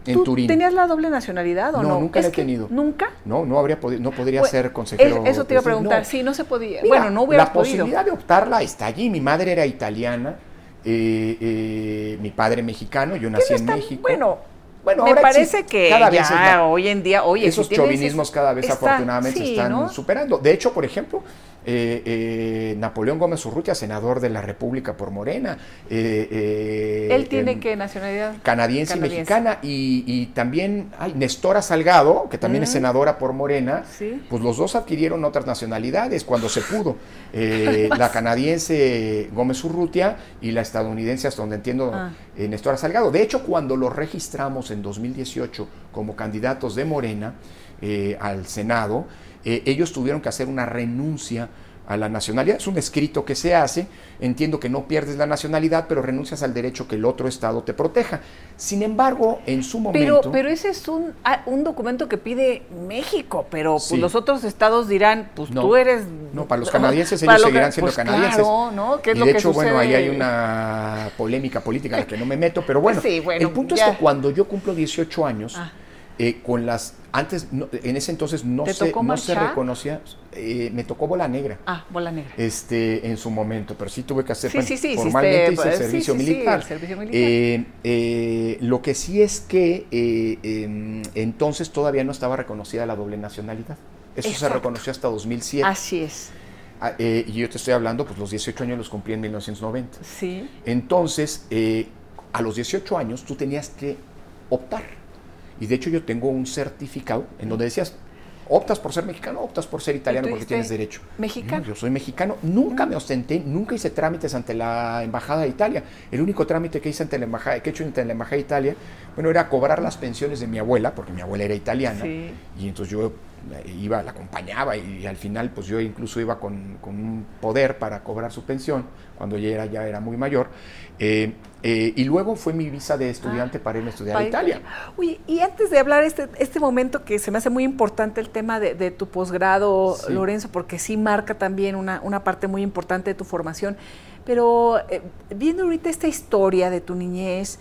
¿Tú ¿Tenías la doble nacionalidad o no? No, nunca la he tenido. ¿Nunca? No, no habría podido, no podría pues, ser consejero. eso te iba a preguntar, sí, no se podía. bueno, no hubiera La posibilidad de optarla está allí. Mi madre era italiana, eh, eh, mi padre mexicano, yo nací en México. Bueno, bueno, me parece que cada vez hoy en día, oye, esos chauvinismos cada vez afortunadamente se están superando. De hecho, por ejemplo, eh, eh, Napoleón Gómez Urrutia, senador de la República por Morena. Eh, Él tiene que nacionalidad canadiense, y mexicana. Y, también hay Nestora Salgado, que también es mm. senadora por Morena. Pues los dos adquirieron otras nacionalidades cuando se pudo. la canadiense Gómez Urrutia y la estadounidense, hasta donde entiendo, ah. Nestora Salgado. De hecho, cuando los registramos en 2018 como candidatos de Morena al Senado, eh, ellos tuvieron que hacer una renuncia a la nacionalidad. Es un escrito que se hace, entiendo que no pierdes la nacionalidad, pero renuncias al derecho que el otro Estado te proteja. Sin embargo, en su momento... Pero, pero ese es un, ah, un documento que pide México, pero pues, los otros estados dirán, pues tú eres... No, para los canadienses ellos seguirán siendo pues, canadienses. Claro, ¿no? y de hecho, bueno, ahí hay una polémica política en la que no me meto, pero bueno, el punto es que cuando yo cumplo 18 años... Ah. Eh, con las antes en ese entonces no se no se reconocía eh, me tocó bola negra. Ah bola negra. Este en su momento pero sí tuve que hacer formalmente hice servicio militar, eh, lo que sí es que em, entonces todavía no estaba reconocida la doble nacionalidad. Eso se reconoció hasta 2007 así es. Ah, y yo te estoy hablando, pues los 18 años los cumplí en 1990. Sí. Entonces, a los 18 años tú tenías que optar y de hecho yo tengo un certificado en donde decías, optas por ser mexicano, optas por ser italiano porque tienes derecho. Mexicano. yo soy mexicano, nunca me ostenté, nunca hice trámites ante la embajada de Italia. El único trámite que hice ante la embajada, que he hecho ante la embajada de Italia, bueno, era cobrar las pensiones de mi abuela, porque mi abuela era italiana, y entonces yo iba, la acompañaba y, al final pues yo incluso iba con, un poder para cobrar su pensión cuando ella era, ya era muy mayor. Eh, eh, y luego fue mi visa de estudiante ah, para irme a estudiar a Italia. Uy, y antes de hablar este, este momento que se me hace muy importante el tema de, tu posgrado, Lorenzo, porque sí marca también una, una, parte muy importante de tu formación, pero eh, viendo ahorita esta historia de tu niñez,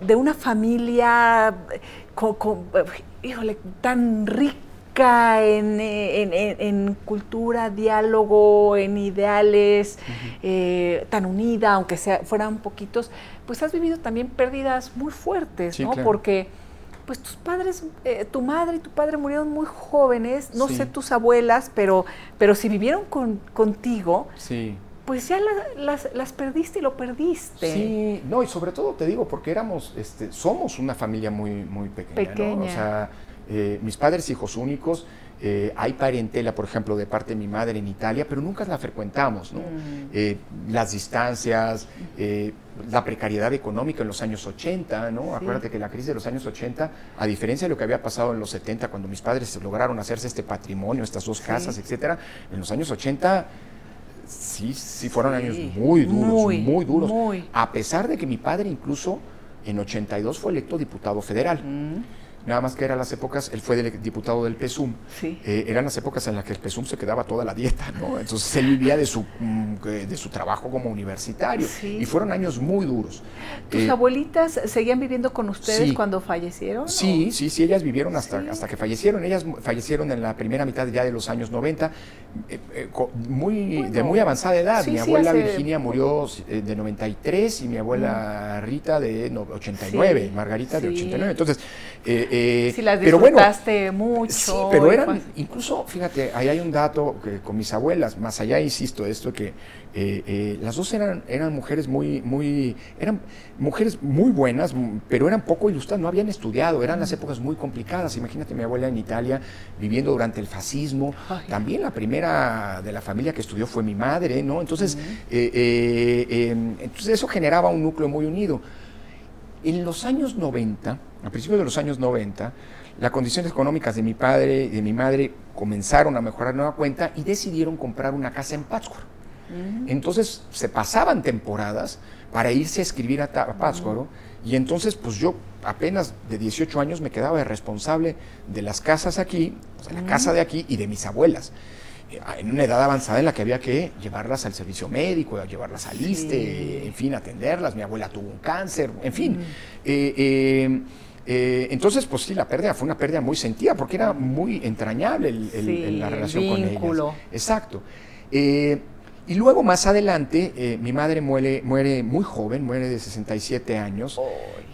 de una familia con, híjole, tan rica en, cultura, diálogo, en ideales, eh, tan unida, aunque sea, fueran poquitos, pues has vivido también pérdidas muy fuertes, ¿no? Porque pues tus padres, eh, tu madre y tu padre murieron muy jóvenes, no sé tus abuelas, pero, pero si vivieron con, contigo, sí pues ya las, perdiste y lo perdiste. Sí, no, y sobre todo te digo, porque éramos, este, somos una familia muy, muy pequeña, ¿no? O sea, eh, mis padres hijos únicos, eh, hay parentela, por ejemplo, de parte de mi madre en Italia, pero nunca la frecuentamos, ¿no? Eh, las distancias, la precariedad económica en los años 80, ¿no? Acuérdate que la crisis de los años 80, a diferencia de lo que había pasado en los 70, cuando mis padres lograron hacerse este patrimonio, estas dos casas, etcétera, en los años 80 sí, sí fueron años muy duros, muy, duros. A pesar de que mi padre incluso en 82 fue electo diputado federal. Mm. Nada más que eran las épocas, él fue diputado del PESUM, eh, eran las épocas en las que el PESUM se quedaba toda la dieta, ¿no? Entonces él vivía de su, mm, de su trabajo como universitario. Y fueron años muy duros. ¿Tus eh, abuelitas seguían viviendo con ustedes cuando fallecieron? Sí, sí, sí, ellas vivieron hasta, hasta que fallecieron, ellas fallecieron en la primera mitad ya de los años 90, eh, muy, de muy avanzada edad. mi abuela Virginia murió de 93 y mi abuela Rita de 89, Margarita de 89. Entonces, eh, sí, las disfrutaste mucho. Sí, pero eran, incluso, fíjate, ahí hay un dato que con mis abuelas, más allá, insisto, esto que eh, eh, las dos eran, eran mujeres muy, muy, eran mujeres muy buenas, pero eran poco ilustradas, no habían estudiado, eran las épocas muy complicadas. Imagínate mi abuela en Italia viviendo durante el fascismo. También la primera de la familia que estudió fue mi madre, ¿no? Entonces, em, entonces eso generaba un núcleo muy unido. En los años 90, a principios de los años 90, las condiciones económicas de mi padre y de mi madre comenzaron a mejorar nueva cuenta y decidieron comprar una casa en Pátzcuaro. Entonces se pasaban temporadas para irse a escribir a, Pátzcuaro y entonces pues yo apenas de 18 años me quedaba responsable de las casas aquí, o sea, la casa de aquí y de mis abuelas en una edad avanzada en la que había que llevarlas al servicio médico, llevarlas al ISTE, en fin, atenderlas. Mi abuela tuvo un cáncer, en fin. Eh, eh, eh, entonces, pues sí, la pérdida fue una pérdida muy sentida porque era muy entrañable la relación con ellas. Exacto. y luego más adelante, mi madre muere, muere muy joven, muere de 67 años,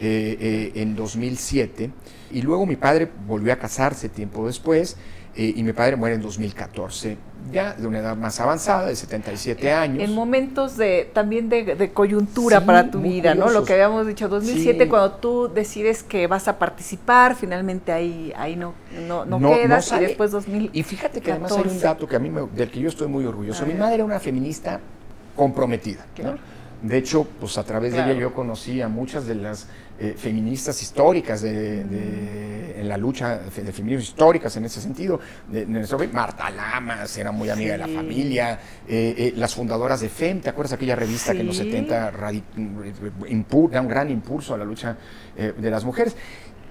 en 2007. Y luego mi padre volvió a casarse tiempo después eh, y mi padre muere en 2014, ya de una edad más avanzada, de 77 años. En momentos de también de, coyuntura para tu vida, ¿no? Lo que habíamos dicho, 2007, cuando tú decides que vas a participar, finalmente ahí, ahí no, no, no, quedas, y después 2000. Y fíjate que además hay un dato que a mí del que yo estoy muy orgulloso. Mi madre era una feminista comprometida. De hecho, pues a través de ella yo conocí a muchas de las eh, feministas históricas de, en la lucha de feminismo históricas en ese sentido. De, Marta Lamas era muy amiga de la familia, eh, eh, las fundadoras de FEM, ¿te acuerdas aquella revista que en los 70 da un gran impulso a la lucha de las mujeres?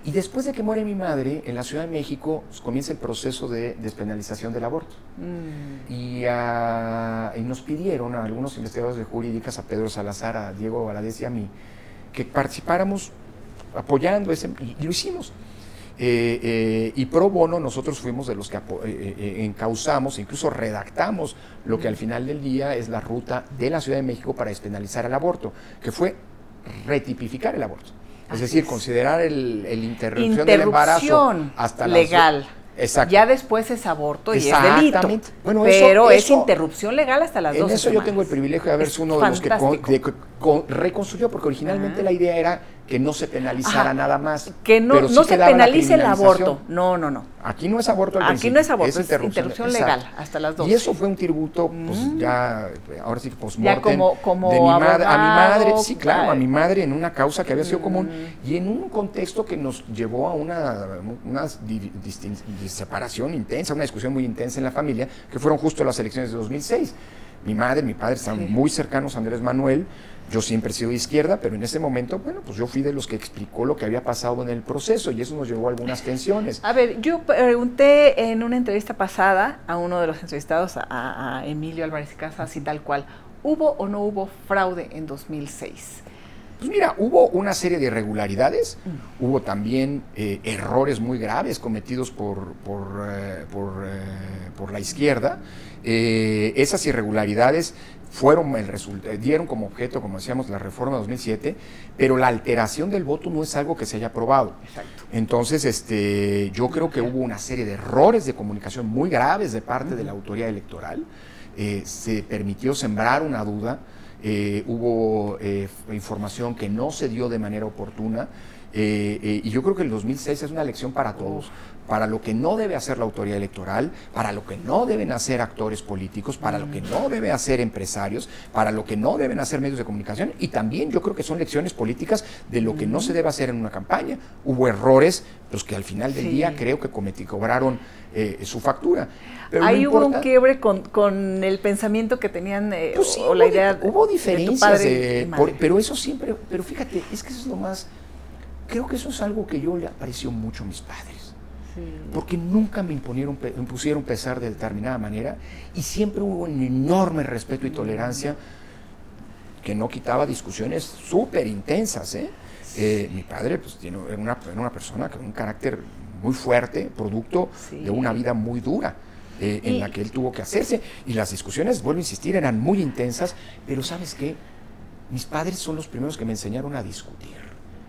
Y después de que muere mi madre, en la Ciudad de México pues, comienza el proceso de despenalización del aborto. Mm. Y, y, nos pidieron a algunos investigadores de jurídicas, a Pedro Salazar, a Diego Valadez y a mí, que participáramos apoyando ese, y, lo hicimos. Eh, eh, y pro bono nosotros fuimos de los que eh, encauzamos, incluso redactamos lo que al final del día es la ruta de la Ciudad de México para despenalizar el aborto, que fue retipificar el aborto. Es decir, considerar el, interrupción, del embarazo hasta legal. Exacto. Ya después es aborto y es delito. Bueno, pero es interrupción legal hasta las dos. En eso yo tengo el privilegio de haber sido uno de los que, reconstruyó, porque originalmente la idea era que no se penalizara nada más. Que no, no se penalice el aborto. No, no, no. Aquí no es aborto al Aquí no es aborto, es interrupción, legal, hasta las dos. Y eso fue un tributo, pues mm. ya, ahora sí, postmortem, como, como de mi madre, a mi madre, sí, claro, a mi madre en una causa que había sido común mm. y en un contexto que nos llevó a una, una separación intensa, una discusión muy intensa en la familia, que fueron justo las elecciones de 2006. Mi madre, mi padre están muy cercanos a Andrés Manuel, yo siempre he sido de izquierda, pero en ese momento, bueno, pues yo fui de los que explicó lo que había pasado en el proceso y eso nos llevó a algunas tensiones. A ver, yo pregunté en una entrevista pasada a uno de los entrevistados, a, Emilio Álvarez Casas, así tal cual, ¿hubo o no hubo fraude en 2006? Pues mira, hubo una serie de irregularidades, mm. hubo también eh, errores muy graves cometidos por, por, eh, eh, por la izquierda. Esas irregularidades fueron el eh, dieron como objeto, como decíamos, la reforma de 2007, pero la alteración del voto no es algo que se haya aprobado. Exacto. Entonces, este, yo creo que hubo una serie de errores de comunicación muy graves de parte de la autoridad electoral. Eh, se permitió sembrar una duda, eh, hubo información que no se dio de manera oportuna. y yo creo que el 2006 es una lección para todos, para lo que no debe hacer la autoridad electoral, para lo que no deben hacer actores políticos, para lo que no debe hacer empresarios, para lo que no deben hacer medios de comunicación y también yo creo que son lecciones políticas de lo que no se debe hacer en una campaña. Hubo errores, los que al final del día creo que cometí, cobraron eh, su factura. Ahí hubo un quiebre con, el pensamiento que tenían eh, pues o, la idea. Hubo diferencias, pero eso siempre, pero fíjate, es que eso es lo más creo que eso es algo que yo le aprecio mucho a mis padres. Porque nunca me imponieron, impusieron pesar de determinada manera y siempre hubo un enorme respeto y tolerancia que no quitaba discusiones súper intensas. ¿eh? Eh, mi padre pues, tiene, era, una, una persona con un carácter muy fuerte, producto de una vida muy dura. Eh, en la que él tuvo que hacerse. Y las discusiones, vuelvo a insistir, eran muy intensas, pero ¿sabes qué? Mis padres son los primeros que me enseñaron a discutir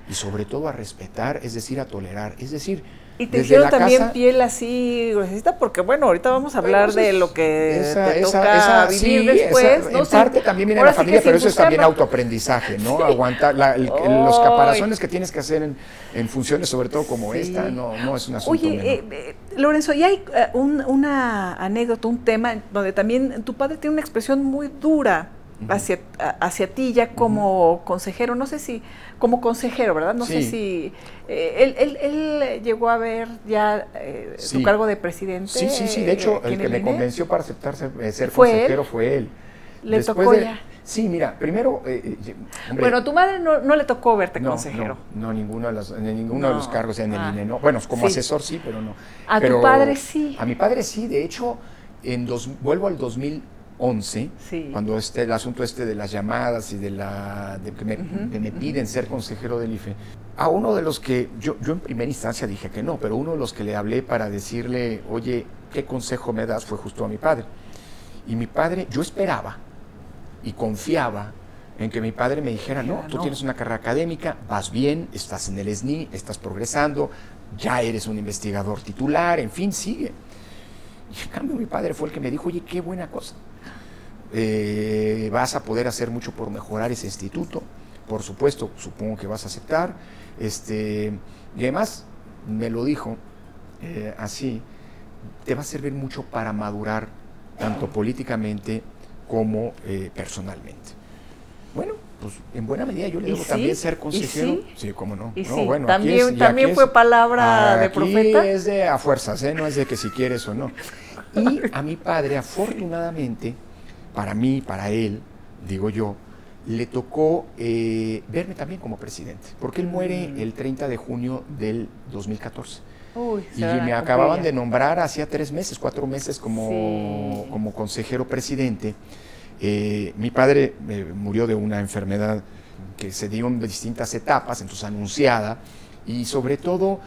y sobre todo a respetar, es decir, a tolerar. Es decir, y te hicieron también piel así gruesita, porque bueno, ahorita vamos a hablar de lo que te toca vivir después. en parte también viene la familia, pero eso es también autoaprendizaje, ¿no? Aguantar los caparazones que tienes que hacer en, funciones, sobre todo como esta, no, no es un asunto Oye, eh, eh, Lorenzo, y hay eh, una anécdota, un tema donde también tu padre tiene una expresión muy dura hacia, hacia ti ya como consejero, no sé si, como consejero, ¿verdad? No sé si eh, él, él, llegó a ver ya eh, su cargo de presidente. Sí, sí, sí, de hecho el que me convenció para aceptar ser, eh, consejero fue él. Le tocó ya. Sí, mira, primero... bueno, tu madre no, no, le tocó verte consejero. No, ninguno, de los, ninguno de los cargos en el ah. INE, no. Bueno, como asesor sí, pero no. A tu padre sí. A mi padre sí, de hecho, en dos, vuelvo al 2000 11, cuando este, el asunto este de las llamadas y de la que, me, piden ser consejero del IFE, a uno de los que yo, yo en primera instancia dije que no, pero uno de los que le hablé para decirle, oye, ¿qué consejo me das? fue justo a mi padre. Y mi padre, yo esperaba y confiaba en que mi padre me dijera, no, tú tienes una carrera académica, vas bien, estás en el SNI, estás progresando, ya eres un investigador titular, en fin, sigue. Y en cambio mi padre fue el que me dijo, oye, qué buena cosa. Eh, vas a poder hacer mucho por mejorar ese instituto, por supuesto, supongo que vas a aceptar. Este, y además me lo dijo eh, así, te va a servir mucho para madurar tanto políticamente como eh, personalmente. Bueno, pues en buena medida yo le debo también ser consejero. Sí? cómo no. bueno, también, también fue palabra de profeta. Es de a fuerzas, no es de que si quieres o no. Y a mi padre, afortunadamente, para mí, para él, digo yo, le tocó eh, verme también como presidente, porque él muere mm. el 30 de junio del 2014. y me acababan de nombrar hacía tres meses, cuatro meses como, como consejero presidente. Eh, mi padre eh, murió de una enfermedad que se dio en distintas etapas, entonces anunciada, y sobre todo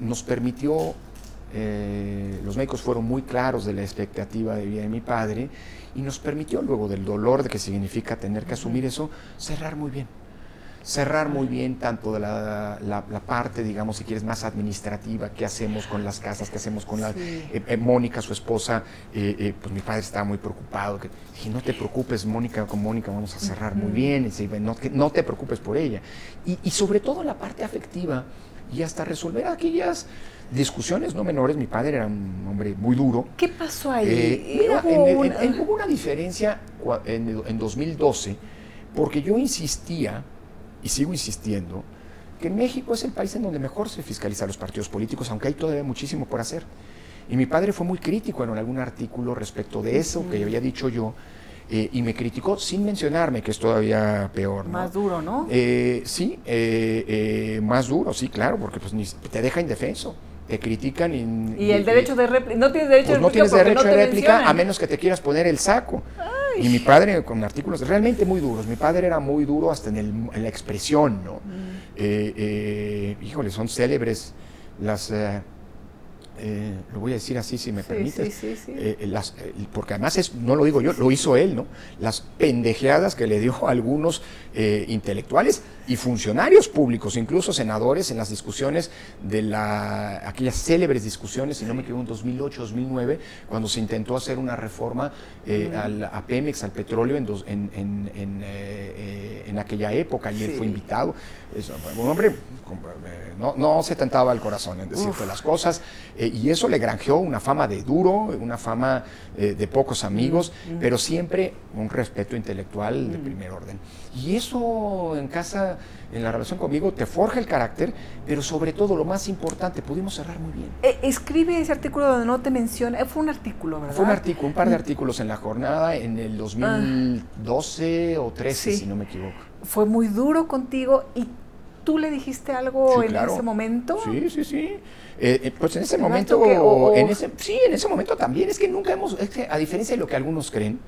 nos permitió eh, los médicos fueron muy claros de la expectativa de vida de mi padre y nos permitió, luego del dolor de que significa tener que asumir eso, cerrar muy bien. Cerrar muy bien tanto de la, la, parte, digamos, si quieres, más administrativa, qué hacemos con las casas, qué hacemos con la... Eh, eh, Mónica, su esposa, pues mi padre estaba muy preocupado. Que, dije, no te preocupes, Mónica, con Mónica vamos a cerrar muy bien, no, no te preocupes por ella. Y, y sobre todo la parte afectiva y hasta resolver aquellas discusiones no menores. Mi padre era un hombre muy duro. ¿Qué pasó ahí? Eh, hubo, una... diferencia en, 2012 porque yo insistía, y sigo insistiendo, que México es el país en donde mejor se fiscaliza los partidos políticos, aunque hay todavía muchísimo por hacer. Y mi padre fue muy crítico en algún artículo respecto de eso que había dicho yo. Eh, y me criticó sin mencionarme, que es todavía peor. Más duro, ¿no? Eh, sí, más duro, sí, claro, porque pues, te deja indefenso te critican y, y el derecho de réplica no tienes derecho pues de réplica no tienes derecho de réplica a menos que te quieras poner el saco. Y mi padre con artículos realmente muy duros. Mi padre era muy duro hasta en, el, en la expresión no mm. eh, eh, híjole son célebres las eh, eh, lo voy a decir así si me permites, eh, eh, las, porque además es, no lo digo yo, lo hizo él, ¿no? Las pendejeadas que le dio a algunos intelectuales y funcionarios públicos, incluso senadores, en las discusiones de la, aquellas célebres discusiones, si no me equivoco, en 2008, 2009, cuando se intentó hacer una reforma al, a Pemex, al petróleo, en, en, en, aquella época, y él fue invitado. Es, un hombre, no, no se tentaba el corazón en decirte las cosas. Eh, y eso le granjeó una fama de duro, una fama eh, de pocos amigos, pero siempre un respeto intelectual de primer orden. Y eso en casa, en la relación conmigo, te forja el carácter, pero sobre todo lo más importante, pudimos cerrar muy bien. Eh, escribe ese artículo donde no te menciona, fue un artículo, ¿verdad? Fue un artículo, un par de artículos en la jornada en el 2012 o 13, si no me equivoco. Fue muy duro contigo y ¿Tú le dijiste algo en ese momento? Sí, sí, sí. Eh, eh, pues en ese momento, en ese, sí, en ese momento también, es que nunca hemos, a diferencia de lo que algunos creen,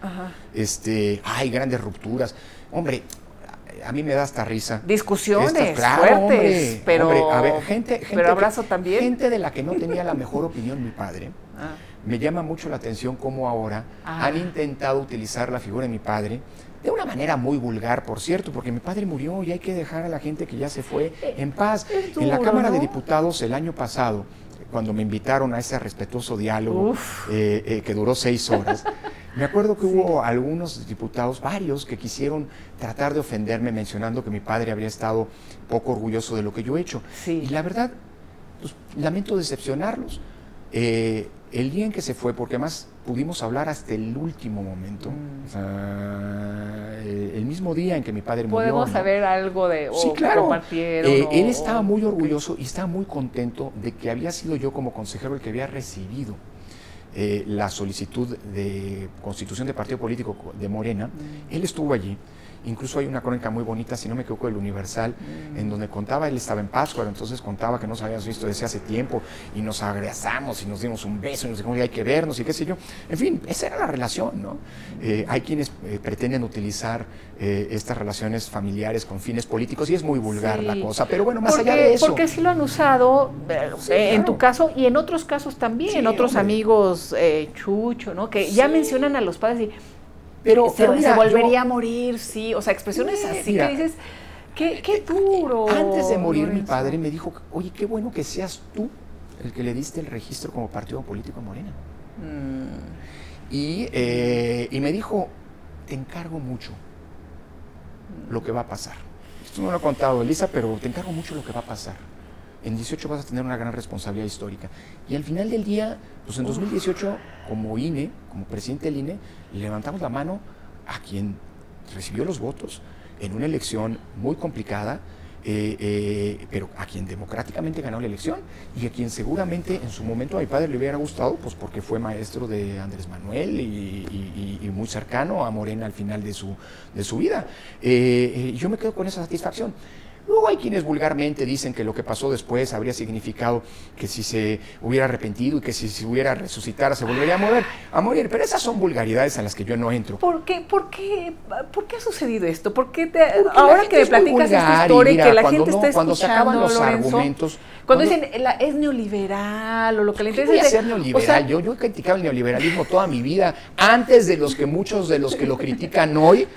este, hay grandes rupturas. Hombre, a mí me da hasta risa. Discusiones fuertes, pero, a ver, gente, gente, pero abrazo también. Gente de la que no tenía la mejor opinión mi padre. Ah. Me llama mucho la atención cómo ahora ah. han intentado utilizar la figura de mi padre de una manera muy vulgar, por cierto, porque mi padre murió y hay que dejar a la gente que ya se fue en paz. en la Cámara de Diputados el año pasado, cuando me invitaron a ese respetuoso diálogo eh, eh, que duró seis horas, me acuerdo que hubo algunos diputados, varios, que quisieron tratar de ofenderme mencionando que mi padre habría estado poco orgulloso de lo que yo he hecho. Y la verdad, pues, lamento decepcionarlos. Eh, el día en que se fue, porque además pudimos hablar hasta el último momento, mm. o sea, el mismo día en que mi padre murió. ¿Podemos saber algo de sí, claro. Eh, él estaba muy orgulloso y estaba muy contento de que había sido yo como consejero el que había recibido eh, la solicitud de constitución de partido político de Morena. Mm. Él estuvo allí Incluso hay una crónica muy bonita, si no me equivoco, del Universal, mm. en donde contaba, él estaba en Pascua, entonces contaba que nos habíamos visto desde hace tiempo y nos agresamos y nos dimos un beso y nos dijimos que hay que vernos y qué sé yo. En fin, esa era la relación, ¿no? Eh, hay quienes eh, pretenden utilizar eh, estas relaciones familiares con fines políticos y es muy vulgar la cosa, pero bueno, más allá de eso. Porque sí lo han usado, en tu caso y en otros casos también, otros amigos, Chucho, ¿no? Que ya mencionan a los padres y pero, se, volvería a morir, sí. O sea, expresiones así que dices, qué, qué duro. Antes de morir, mi padre me dijo, oye, qué bueno que seas tú el que le diste el registro como partido político a Morena. Mm. Y, eh, y me dijo, te encargo mucho lo que va a pasar. Esto no lo ha contado Elisa, pero te encargo mucho lo que va a pasar en 18 vas a tener una gran responsabilidad histórica. Y al final del día, pues en 2018, como INE, como presidente del INE, levantamos la mano a quien recibió los votos en una elección muy complicada, eh, eh, pero a quien democráticamente ganó la elección y a quien seguramente en su momento a mi padre le hubiera gustado, pues porque fue maestro de Andrés Manuel y, muy cercano a Morena al final de su, de su vida. Eh, yo me quedo con esa satisfacción. Luego hay quienes vulgarmente dicen que lo que pasó después habría significado que si se hubiera arrepentido y que si se hubiera resucitado se volvería a morir, a morir. Pero esas son vulgaridades a las que yo no entro. ¿Por qué, por qué, por qué ha sucedido esto? ¿Por qué te, ahora que me platicas esta historia y, que la gente está cuando se acaban los argumentos... Cuando, dicen es neoliberal o lo que le interesa es ser neoliberal. yo, yo he criticado el neoliberalismo toda mi vida, antes de los que muchos de los que lo critican hoy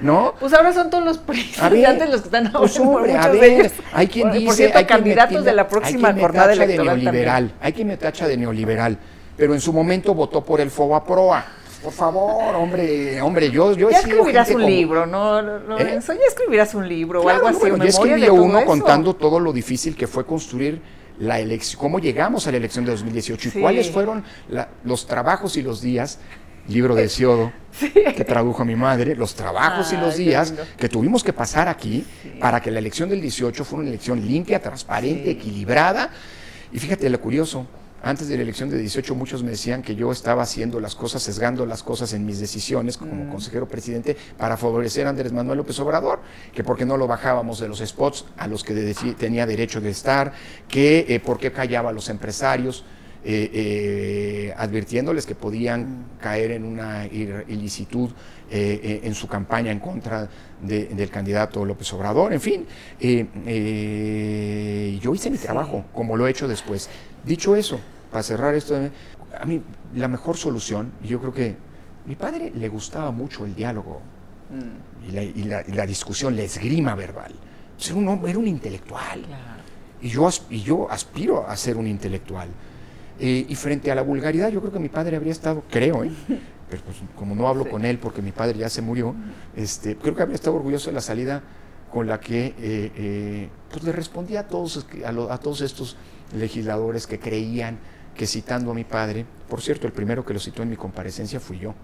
¿no? Pues ahora son todos los presidentes los que están ahora. Pues hombre, a ver, hay quien dice, hay candidatos de la próxima jornada electoral de neoliberal, hay quien me tacha de neoliberal, pero en su momento votó por el Proa. Por favor, hombre, hombre, yo, yo ya escribirás un libro, ¿no? ¿Eh? Ya escribirás un libro o algo así. Yo escribí uno contando todo lo difícil que fue construir la elección, cómo llegamos a la elección de 2018 y cuáles fueron los trabajos y los días libro de Siodo, que tradujo a mi madre, los trabajos y los días que tuvimos que pasar aquí para que la elección del 18 fuera una elección limpia, transparente, equilibrada. Y fíjate lo curioso, antes de la elección de 18 muchos me decían que yo estaba haciendo las cosas, sesgando las cosas en mis decisiones como mm. consejero presidente para favorecer a Andrés Manuel López Obrador, que porque no lo bajábamos de los spots a los que tenía derecho de estar, que eh, por qué callaba a los empresarios. Eh, eh, advirtiéndoles que podían caer en una ilicitud eh, en su campaña en contra del candidato López Obrador, en fin. yo hice mi trabajo, como lo he hecho después. Dicho eso, para cerrar esto, a mí la mejor solución, y yo creo que mi padre le gustaba mucho el diálogo mm. y, la, discusión, la esgrima verbal. Era un, era un intelectual. Y, yo, y yo aspiro a ser un intelectual. Eh, y frente a la vulgaridad, yo creo que mi padre habría estado, creo, ¿eh? pero pues, como no hablo con él porque mi padre ya se murió, este, creo que habría estado orgulloso de la salida con la que eh, pues le respondía a todos, a, todos estos legisladores que creían que citando a mi padre, por cierto, el primero que lo citó en mi comparecencia fui yo.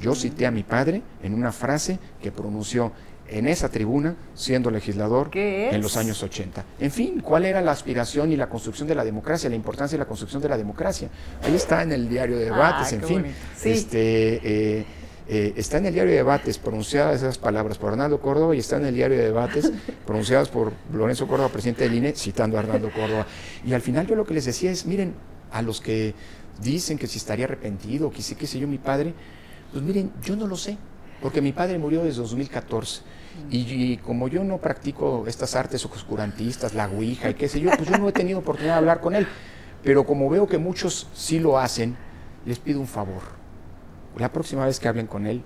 Yo cité a mi padre en una frase que pronunció en esa tribuna siendo legislador en los años 80. En fin, ¿cuál era la aspiración y la construcción de la democracia, la importancia de la construcción de la democracia? Ahí está en el diario de debates, en fin. Este, eh, Eh, está en el diario de debates pronunciadas esas palabras por Arnaldo Córdoba y está en el diario de debates pronunciadas por Lorenzo Córdoba, presidente del INE, citando a Arnaldo Córdoba. Y al final yo lo que les decía es, miren, a los que dicen que si estaría arrepentido, que sí, qué sé yo, mi padre, pues miren, yo no lo sé, porque mi padre murió desde 2014. Y, como yo no practico estas artes oscurantistas, la ouija y qué sé yo, pues yo no he tenido oportunidad de hablar con él. Pero como veo que muchos sí lo hacen, les pido un favor la próxima vez que hablen con él,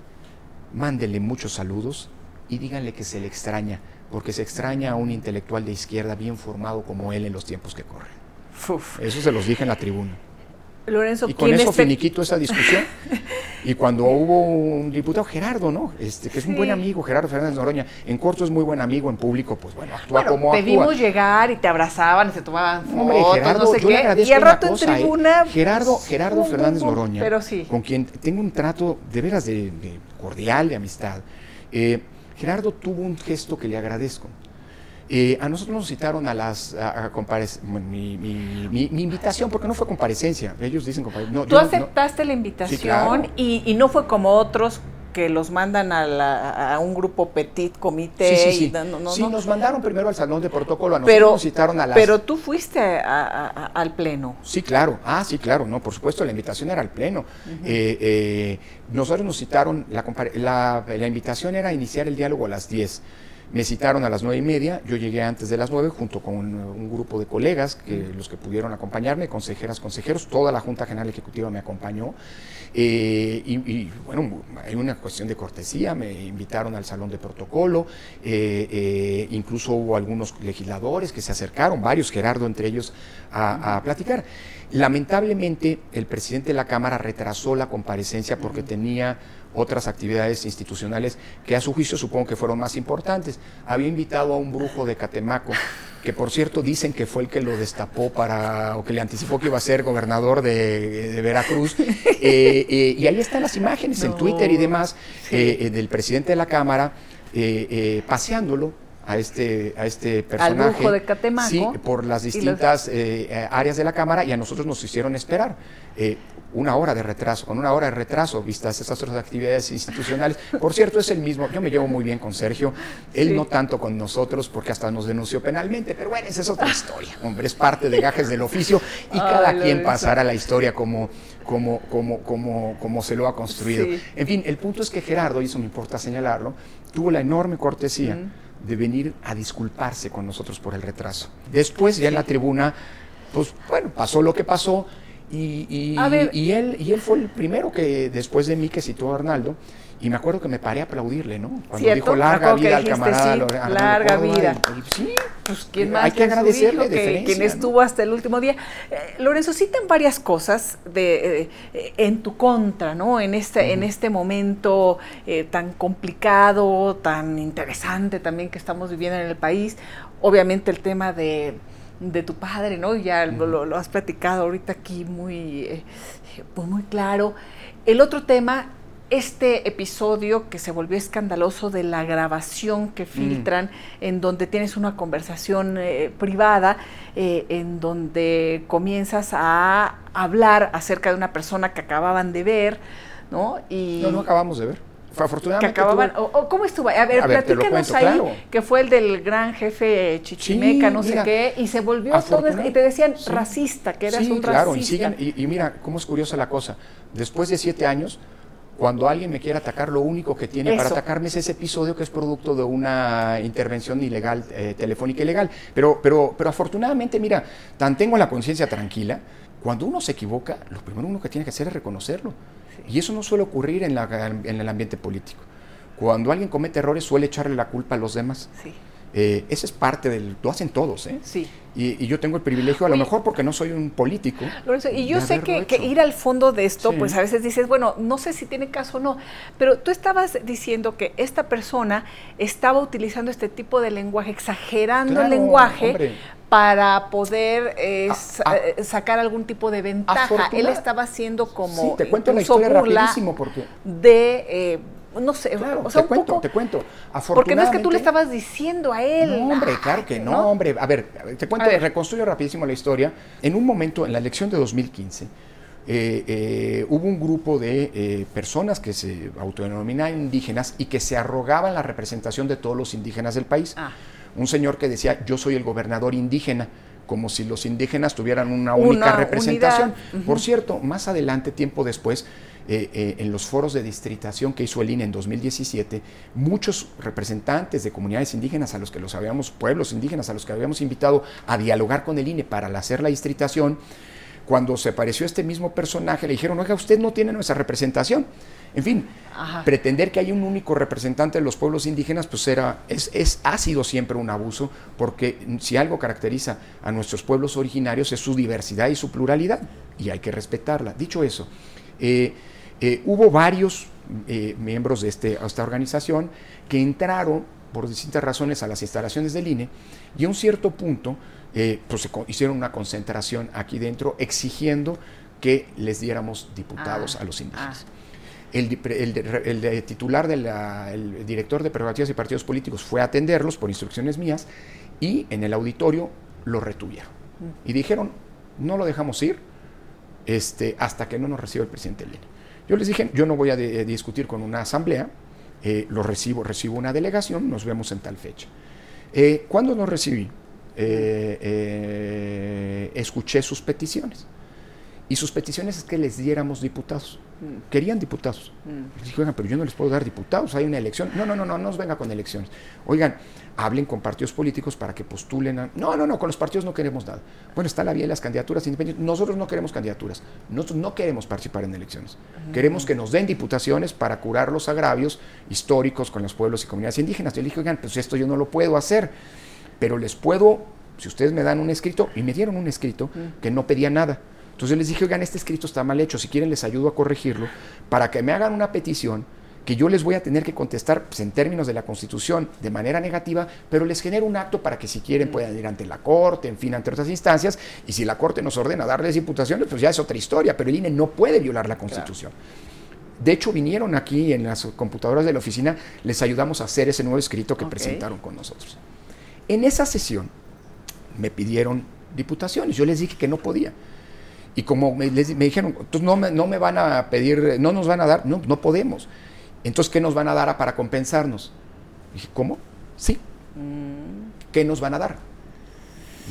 mándenle muchos saludos y díganle que se le extraña, porque se extraña a un intelectual de izquierda bien formado como él en los tiempos que corren. Eso se los dije en la tribuna. Lorenzo, y con eso finiquito esa discusión. y cuando hubo un diputado, Gerardo, ¿no? Este, que es un buen amigo, Gerardo Fernández Noroña, en corto es muy buen amigo, en público, pues bueno, actúa como te vimos llegar y te abrazaban y se tomaban fotos, Gerardo, no sé qué. y al rato en ¿eh? Gerardo, Gerardo Fernández Noroña, con quien tengo un trato de veras de, cordial, de amistad. Eh, Gerardo tuvo un gesto que le agradezco. Eh, a nosotros nos citaron a las a, mi, mi, invitación, porque no fue comparecencia, ellos dicen comparecencia. Tú aceptaste la invitación y, no fue como otros que los mandan a, un grupo petit comité. Sí, sí, sí. nos mandaron primero al salón de protocolo, a nosotros pero, nos citaron a las... Pero tú fuiste al pleno. Sí, claro. Ah, sí, claro. No, por supuesto, la invitación era al pleno. Eh, eh, nosotros nos citaron, la, la, la invitación era iniciar el diálogo a las 10. Me citaron a las nueve y media, yo llegué antes de las nueve junto con un, grupo de colegas, que, los que pudieron acompañarme, consejeras, consejeros, toda la Junta General Ejecutiva me acompañó. Eh, y, bueno, hay una cuestión de cortesía, me invitaron al salón de protocolo, eh, eh, incluso hubo algunos legisladores que se acercaron, varios, Gerardo entre ellos, a, a platicar. Lamentablemente, el presidente de la Cámara retrasó la comparecencia porque tenía otras actividades institucionales que a su juicio supongo que fueron más importantes. Había invitado a un brujo de Catemaco, que por cierto dicen que fue el que lo destapó para, o que le anticipó que iba a ser gobernador de, Veracruz. Eh, eh, y ahí están las imágenes en Twitter y demás eh, del presidente de la Cámara paseándolo a este, a este personaje. Al de Catemaco. Sí, por las distintas áreas de la Cámara y a nosotros nos hicieron esperar una hora de retraso, con una hora de retraso, vistas esas otras actividades institucionales. Por cierto, es el mismo, yo me llevo muy bien con Sergio, él no tanto con nosotros porque hasta nos denunció penalmente, pero bueno, esa es otra historia, hombre, es parte de gajes del oficio y cada quien pasará la historia como, como, como, como, como se lo ha construido. En fin, el punto es que Gerardo, y eso me importa señalarlo, tuvo la enorme cortesía de venir a disculparse con nosotros por el retraso. Después, ya en la tribuna, pues bueno, pasó lo que pasó y, y, él, y él fue el primero que, después de mí, que citó a Arnaldo, y me acuerdo que me paré a aplaudirle, ¿no? Cuando dijo larga vida al camarada. larga vida. sí, pues quién más. Hay que agradecerle que, quien estuvo hasta el último día. Eh, Lorenzo, citan varias cosas de, eh, en tu contra, ¿no? En este, en este momento eh, tan complicado, tan interesante también que estamos viviendo en el país. Obviamente el tema de de tu padre, ¿no? Ya lo, has platicado ahorita aquí muy, eh, pues muy claro. El otro tema, este episodio que se volvió escandaloso de la grabación que filtran, en donde tienes una conversación eh, privada, eh, en donde comienzas a hablar acerca de una persona que acababan de ver, ¿no? Y no, no acabamos de ver afortunadamente. Que acababan, o, ¿Cómo estuvo? A ver, platícanos ahí, que fue el del gran jefe Chichimeca, no sé qué, y se volvió todo, y te decían racista, que eras un claro, racista. Y, y, mira, cómo es curiosa la cosa. Después de siete años, cuando alguien me quiere atacar, lo único que tiene para atacarme es ese episodio que es producto de una intervención ilegal, eh, telefónica ilegal. Pero, pero, pero afortunadamente, mira, tan tengo la conciencia tranquila, cuando uno se equivoca, lo primero uno que tiene que hacer es reconocerlo. Y eso no suele ocurrir en, el ambiente político. Cuando alguien comete errores suele echarle la culpa a los demás. Sí. Eh, ese es parte del... Lo hacen todos, ¿eh? Sí. Y, yo tengo el privilegio, a lo mejor porque no soy un político. y yo sé que, ir al fondo de esto, pues a veces dices, bueno, no sé si tiene caso o no, pero tú estabas diciendo que esta persona estaba utilizando este tipo de lenguaje, exagerando el lenguaje para poder eh, eh, sacar algún tipo de ventaja. Él estaba haciendo como... Sí, te cuento la historia rapidísimo porque... De... Eh, no sé, o sea, te cuento, te cuento. Porque no es que tú le estabas diciendo a él. No, hombre, claro que no, hombre. A ver, te cuento, reconstruyo rapidísimo la historia. En un momento, en la elección de 2015, hubo un grupo de personas que se autodenominaban indígenas y que se arrogaban la representación de todos los indígenas del país. Ah. Un señor que decía, yo soy el gobernador indígena como si los indígenas tuvieran una, única representación. Por cierto, más adelante, tiempo después, eh, eh, en los foros de distritación que hizo el INE en 2017, muchos representantes de comunidades indígenas a los que los habíamos, pueblos indígenas a los que habíamos invitado a dialogar con el INE para hacer la distritación, cuando se apareció este mismo personaje, le dijeron, oiga, usted no tiene nuestra representación. En fin, pretender que hay un único representante de los pueblos indígenas, pues era, es, es, ha sido siempre un abuso, porque si algo caracteriza a nuestros pueblos originarios es su diversidad y su pluralidad, y hay que respetarla. Dicho eso, eh, eh, hubo varios eh, miembros de este, esta organización que entraron por distintas razones a las instalaciones del INE y a un cierto punto pues se hicieron una concentración aquí dentro exigiendo que les diéramos diputados ah, a los indígenas. Ah el, titular del director de prerrogativas y partidos políticos fue a atenderlos por instrucciones mías y en el auditorio lo retuvieron. Y dijeron, no lo dejamos ir este, hasta que no nos reciba el presidente Lenin. Yo les dije, yo no voy a discutir con una asamblea, eh, lo recibo, recibo una delegación, nos vemos en tal fecha. Eh, cuando nos recibí, eh, escuché sus peticiones. Y sus peticiones es que les diéramos diputados. Querían diputados. Mm. Dije, oigan, pero yo no les puedo dar diputados, hay una elección. No, no, no, no, no nos venga con elecciones. Oigan, hablen con partidos políticos para que postulen a... No, no, no, con los partidos no queremos nada. Bueno, está la vía de las candidaturas independientes. Nosotros no queremos candidaturas. Nosotros no queremos participar en elecciones. Queremos que nos den diputaciones para curar los agravios históricos con los pueblos y comunidades indígenas. Yo le dije, oigan, pues esto yo no lo puedo hacer, pero les puedo, si ustedes me dan un escrito, y me dieron un escrito mm. que no pedía nada entonces les dije, oigan, este escrito está mal hecho, si quieren les ayudo a corregirlo, para que me hagan una petición que yo les voy a tener que contestar pues, en términos de la Constitución de manera negativa, pero les genero un acto para que si quieren puedan ir ante la Corte, en fin, ante otras instancias, y si la Corte nos ordena darles imputaciones, pues ya es otra historia, pero el INE no puede violar la Constitución. De hecho, vinieron aquí en las computadoras de la oficina, les ayudamos a hacer ese nuevo escrito que presentaron con nosotros. En esa sesión me pidieron diputaciones, yo les dije que no podía. Y como me, dijeron, entonces no me, no me, van a pedir, no nos van a dar, no, no podemos. Entonces, ¿qué nos van a dar para compensarnos? dije, ¿cómo? Sí. Mm. ¿Qué nos van a dar?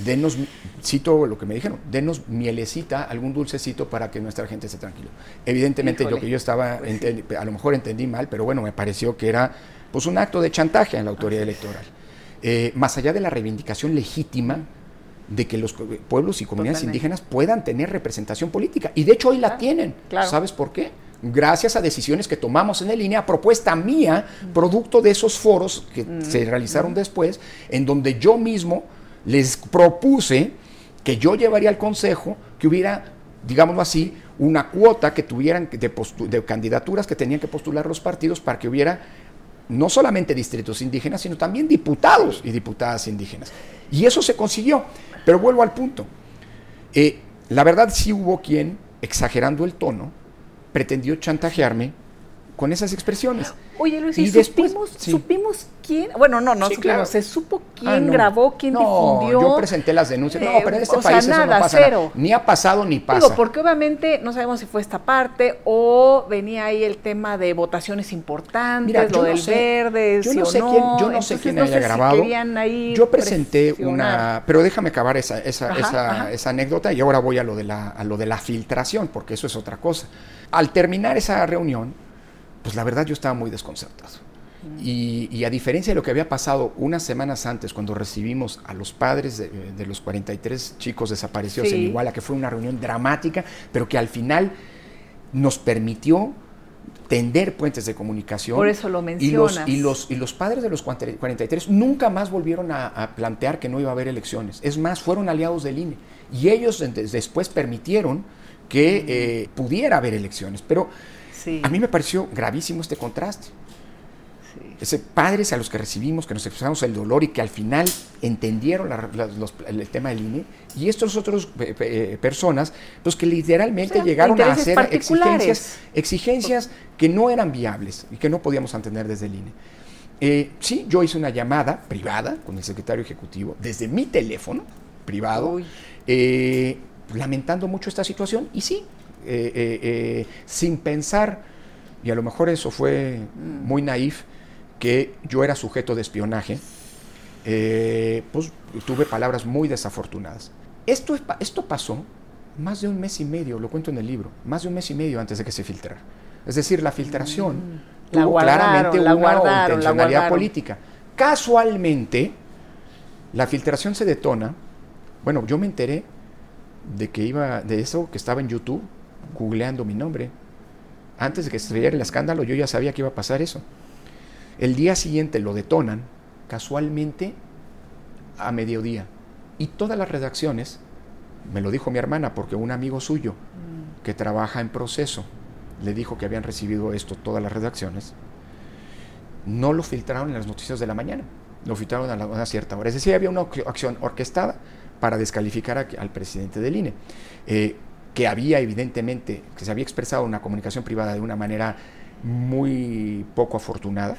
Denos, cito lo que me dijeron, denos mielecita, algún dulcecito para que nuestra gente esté tranquilo. Evidentemente lo que yo estaba, pues a lo mejor entendí mal, pero bueno, me pareció que era pues un acto de chantaje en la autoridad electoral. Eh, más allá de la reivindicación legítima de que los pueblos y comunidades indígenas puedan tener representación política. Y de hecho hoy la tienen. ¿Sabes por qué? Gracias a decisiones que tomamos en el línea, propuesta mía, producto de esos foros que se realizaron después, en donde yo mismo les propuse que yo llevaría al Consejo que hubiera, digámoslo así, una cuota que tuvieran de, de candidaturas que tenían que postular los partidos para que hubiera no solamente distritos indígenas, sino también diputados y diputadas indígenas. Y eso se consiguió. Pero vuelvo al punto. Eh, la verdad sí hubo quien, exagerando el tono, pretendió chantajearme con esas expresiones. Oye, Luis, y, supimos, supimos quién, bueno, no, no, claro. se supo quién ah, grabó, quién difundió. Yo presenté las denuncias. no, pero en este país eso no pasa cero. Ni ha pasado ni pasa. Digo, porque obviamente no sabemos si fue esta parte o venía ahí el tema de votaciones importantes, lo del verde, yo no sé Quién, yo no sé quién haya grabado. yo presenté una, pero déjame acabar esa, esa, esa, esa, anécdota y ahora voy a lo de la, a lo de la filtración, porque eso es otra cosa. Al terminar esa reunión, pues la verdad yo estaba muy desconcertado. Y, a diferencia de lo que había pasado unas semanas antes, cuando recibimos a los padres de, los 43 chicos desaparecidos en Iguala, que fue una reunión dramática, pero que al final nos permitió tender puentes de comunicación. Por eso lo mencionas. Y los, y los, padres de los 43 nunca más volvieron a, plantear que no iba a haber elecciones. Es más, fueron aliados del INE. Y ellos después permitieron que eh, pudiera haber elecciones. Pero a mí me pareció gravísimo este contraste. Ese padres a los que recibimos, que nos expresamos el dolor y que al final entendieron el tema del INE, y estos otros eh, eh, personas, pues que literalmente llegaron a hacer exigencias, exigencias que no eran viables y que no podíamos entender desde el INE. Eh, sí, yo hice una llamada privada con el secretario ejecutivo desde mi teléfono privado, lamentando mucho esta situación, y sí, sin pensar, y a lo mejor eso fue mm. muy naif, que yo era sujeto de espionaje, pues tuve palabras muy desafortunadas. Esto, esto pasó más de un mes y medio, lo cuento en el libro, más de un mes y medio antes de que se filtrara. Es decir, la filtración mm, tuvo claramente una intencionalidad política. Casualmente, la filtración se detona. Bueno, yo me enteré de que iba, de eso que estaba en YouTube, googleando mi nombre. Antes de que se el escándalo, yo ya sabía que iba a pasar eso. El día siguiente lo detonan, casualmente, a mediodía. Y todas las redacciones me lo dijo mi hermana porque un amigo suyo mm. que trabaja en proceso le dijo que habían recibido esto todas las redacciones. No lo filtraron en las noticias de la mañana, lo filtraron a, una cierta hora. Es decir, había una acción orquestada para descalificar al presidente del INE, eh, que había evidentemente, que se había expresado una comunicación privada de una manera muy poco afortunada.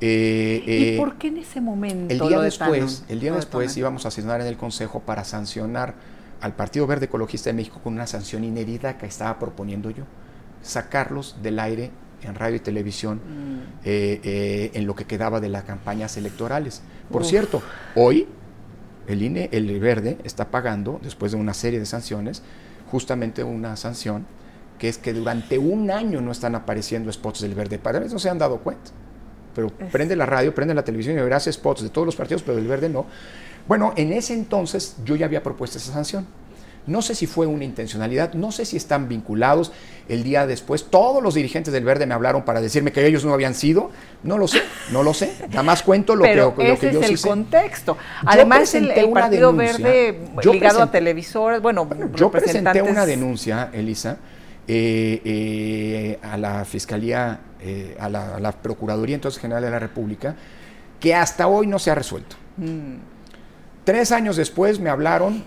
Eh, ¿Y eh, por qué en ese momento? El día después, el día después íbamos a asignar en el Consejo para sancionar al Partido Verde Ecologista de México con una sanción inédita que estaba proponiendo yo, sacarlos del aire en radio y televisión mm. eh, eh, en lo que quedaba de las campañas electorales. Por cierto, hoy el INE, el Verde, está pagando, después de una serie de sanciones, justamente una sanción que es que durante un año no están apareciendo spots del Verde. Para no se han dado cuenta. Pero prende la radio, prende la televisión y verás spots de todos los partidos, pero del Verde no. Bueno, en ese entonces yo ya había propuesto esa sanción. No sé si fue una intencionalidad, no sé si están vinculados. El día después, todos los dirigentes del Verde me hablaron para decirme que ellos no habían sido. No lo sé, no lo sé. Nada más cuento lo que, lo ese es el contexto. Además, el, Partido Verde ligado a televisores, bueno, yo presenté una denuncia, Elisa, eh, eh, a la Fiscalía, eh, a, la, Procuraduría entonces General de la República, que hasta hoy no se ha resuelto. Mm. Tres años después me hablaron,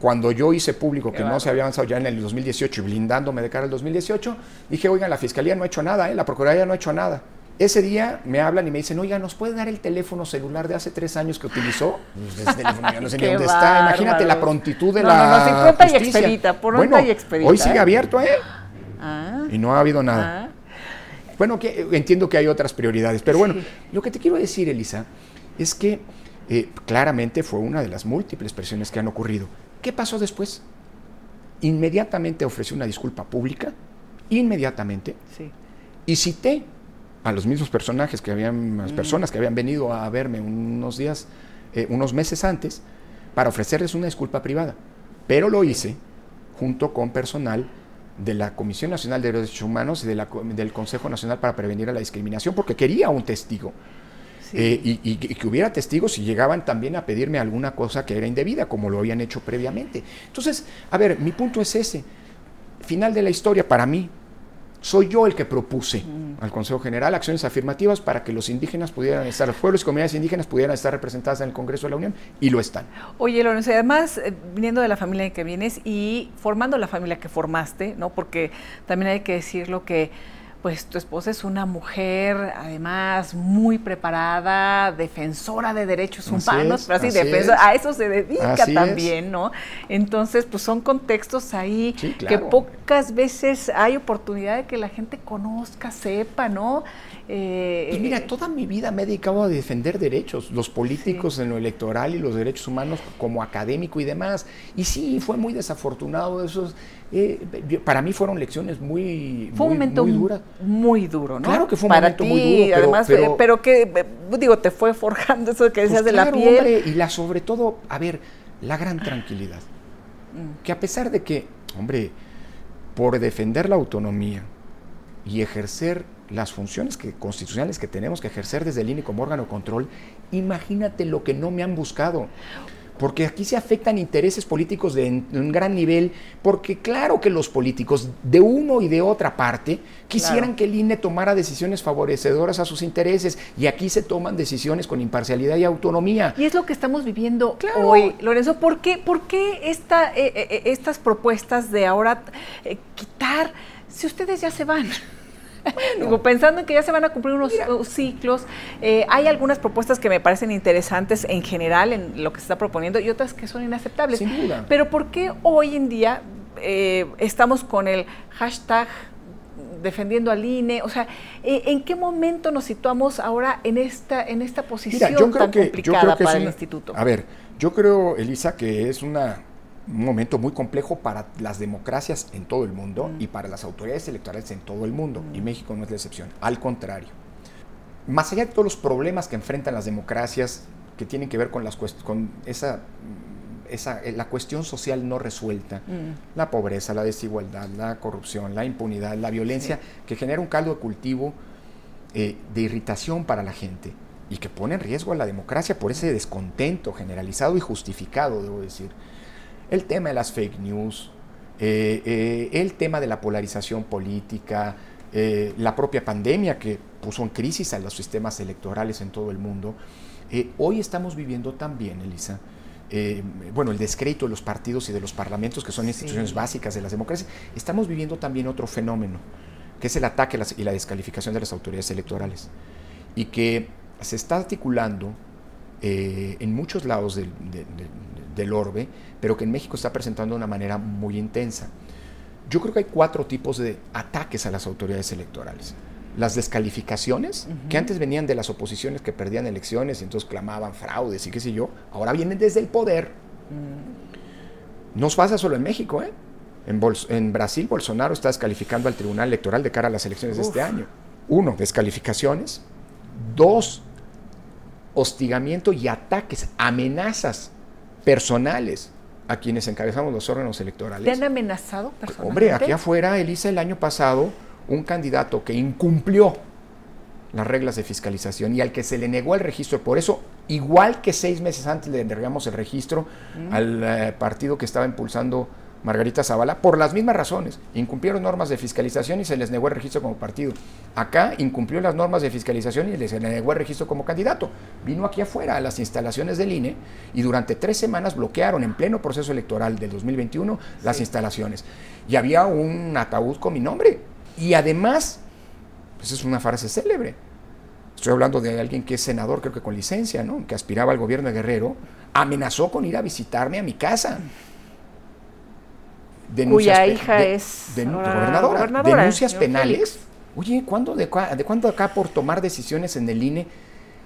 cuando yo hice público que no se había avanzado ya en el 2018 y blindándome de cara al 2018, dije, oigan, la Fiscalía no ha hecho nada, ¿eh? la Procuraduría no ha hecho nada. Ese día me hablan y me dicen, oiga, ¿nos puede dar el teléfono celular de hace tres años que utilizó? Pues ese teléfono ya no sé ni dónde está. Imagínate la prontitud de la no, no, y expedita, por bueno, y expedita. Hoy sigue ¿eh? abierto, ¿eh? Ah, y no ha habido nada. Ah. Bueno, que, entiendo que hay otras prioridades, pero bueno, lo que te quiero decir, Elisa, es que eh, claramente fue una de las múltiples presiones que han ocurrido. ¿Qué pasó después? Inmediatamente ofreció una disculpa pública, inmediatamente, y cité a los mismos personajes que habían, las mm. personas que habían venido a verme unos días, eh, unos meses antes, para ofrecerles una disculpa privada. Pero lo hice junto con personal de la Comisión Nacional de Derechos Humanos y del Consejo Nacional para Prevenir la Discriminación, porque quería un testigo. Eh, y, que hubiera testigos y llegaban también a pedirme alguna cosa que era indebida, como lo habían hecho previamente. Entonces, a ver, mi punto es ese. Final de la historia, para mí, soy yo el que propuse mm. al Consejo General acciones afirmativas para que los indígenas pudieran estar, los pueblos y comunidades indígenas pudieran estar representadas en el Congreso de la Unión y lo están. Oye, Lorenzo, además, eh, viniendo de la familia en que vienes y formando la familia que formaste, ¿no? Porque también hay que decirlo que pues tu esposa es una mujer, además, muy preparada, defensora de derechos humanos, pero así, a eso se dedica también, ¿no? Entonces, pues son contextos ahí que pocas veces hay oportunidad de que la gente conozca, sepa, ¿no? Eh, pues mira, toda mi vida me he dedicado a defender derechos, los políticos en lo electoral y los derechos humanos como académico y demás. Y sí, fue muy desafortunado esos. Eh, para mí fueron lecciones muy, fue un momento muy duras. Muy duro, ¿no? Claro que fue un momento muy duro. Pero, además, eh, pero, que, digo, te fue forjando eso que decías pues de la piel. y la, sobre todo, a ver, la gran tranquilidad. Mm. Que a pesar de que, hombre, por defender la autonomía y ejercer las funciones que, constitucionales que tenemos que ejercer desde el INE como órgano de control, imagínate lo que no me han buscado. Porque aquí se afectan intereses políticos de un gran nivel, porque claro que los políticos de uno y de otra parte quisieran que el INE tomara decisiones favorecedoras a sus intereses y aquí se toman decisiones con imparcialidad y autonomía. Y es lo que estamos viviendo hoy, Lorenzo. ¿Por qué, por qué esta, eh, eh, eh, estas propuestas de ahora quitar, si ustedes ya se van? Pensando en que ya se van a cumplir unos ciclos, eh, hay algunas propuestas que me parecen interesantes en general en lo que se está proponiendo y otras que son inaceptables. Sin duda. Pero ¿por qué hoy en día eh, estamos con el hashtag defendiendo al INE, o sea, eh, ¿en qué momento nos situamos ahora en esta, en esta posición tan complicada para el instituto? A ver, yo creo, Elisa, que es una, un momento muy complejo para las democracias en todo el mundo mm. y para las autoridades electorales en todo el mundo, y mm. México no es la excepción, al contrario. Más allá de todos los problemas que enfrentan las democracias que tienen que ver con, las, con esa esa, eh, la cuestión social no resuelta, mm. la pobreza, la desigualdad, la corrupción, la impunidad, la violencia, que genera un caldo de cultivo eh, de irritación para la gente y que pone en riesgo a la democracia por ese descontento generalizado y justificado, debo decir. El tema de las fake news, eh, el tema de la polarización política, la propia pandemia que puso en crisis a los sistemas electorales en todo el mundo. hoy estamos viviendo también, Elisa, eh, bueno, el descrédito de los partidos y de los parlamentos, que son instituciones básicas de las democracias, estamos viviendo también otro fenómeno, que es el ataque y la descalificación de las autoridades electorales, y que se está articulando eh, en muchos lados del, del orbe, pero que en México está presentando de una manera muy intensa. Yo creo que hay cuatro tipos de ataques a las autoridades electorales las descalificaciones, que antes venían de las oposiciones que perdían elecciones y entonces clamaban fraudes y qué sé yo, ahora vienen desde el poder. Mm. No pasa solo en México, ¿eh? En, en, Brasil, Bolsonaro está descalificando al Tribunal Electoral de cara a las elecciones de este año. Uno, descalificaciones. Dos, hostigamiento y ataques, amenazas personales a quienes encabezamos los órganos electorales. ¿Te han amenazado personalmente? Hombre, aquí afuera, Elisa, el año pasado un candidato que incumplió las reglas de fiscalización y al que se le negó el registro. Por eso, igual que seis meses antes le entregamos el registro al eh, partido que estaba impulsando Margarita Zavala, por las mismas razones. Incumplieron normas de fiscalización y se les negó el registro como partido. Acá incumplió las normas de fiscalización y se le negó el registro como candidato. Vino aquí afuera a las instalaciones del INE y durante tres semanas bloquearon en pleno proceso electoral del 2021 las instalaciones. Y había un ataúd con mi nombre y además, pues es una frase célebre. Estoy hablando de alguien que es senador, creo que con licencia, ¿no? Que aspiraba al gobierno de Guerrero, amenazó con ir a visitarme a mi casa. Denuncias Cuya hija es gobernadora. Denuncias penales. Oye, ¿cuándo de, de cuándo acá por tomar decisiones en el INE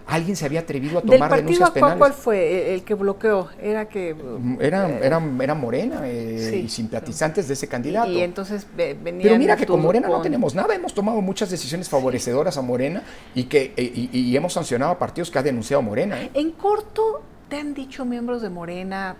alguien se había atrevido a tomar denuncias penales. ¿Cuál fue el que bloqueó? Era que mm, era, eh, era, Morena eh, y simpatizantes de ese candidato. Y entonces venían Pero mira que con Morena no tenemos nada, hemos tomado muchas decisiones favorecedoras a Morena y que eh, y, hemos sancionado a partidos que ha denunciado Morena. En corto, te han dicho miembros de Morena,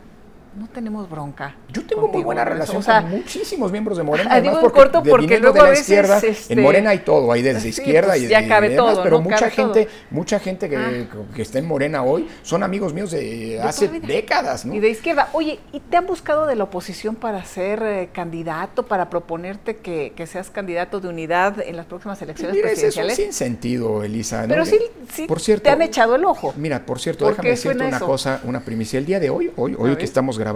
no tenemos bronca. Yo tengo muy buena relación con muchísimos miembros de Morena. Ah, digo porque, corto porque luego de la izquierda, este, en Morena hay todo, hay desde izquierda pues, y, ya cabe todo, pero mucha gente, mucha gente que, ah. que, está en Morena hoy son amigos míos de, hace décadas, ¿no? Y de izquierda. Oye, ¿y te han buscado de la oposición para ser eh, candidato, para proponerte que, seas candidato de unidad en las próximas elecciones mira, presidenciales? Eso sin sentido, Elisa. Pero sí, sí por cierto, te han echado el ojo. Mira, por cierto, déjame decirte una cosa, una primicia. El día de hoy, hoy, hoy que estamos grabando,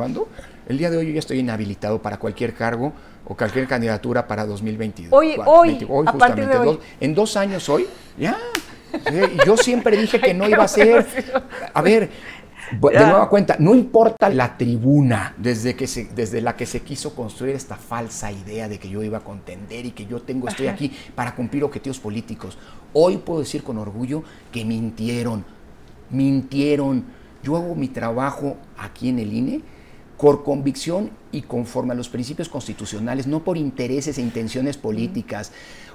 el día de hoy yo ya estoy inhabilitado para cualquier cargo o cualquier candidatura para 2022. Hoy, hoy, hoy justamente. en dos años hoy, ya. yo siempre dije que no iba a ser. A ver, de nueva cuenta, no importa la tribuna desde, que se, desde la que se quiso construir esta falsa idea de que yo iba a contender y que yo tengo, estoy aquí para cumplir objetivos políticos. Hoy puedo decir con orgullo que mintieron, mintieron. Yo hago mi trabajo aquí en el INE por convicción y conforme a los principios constitucionales, no por intereses e intenciones políticas.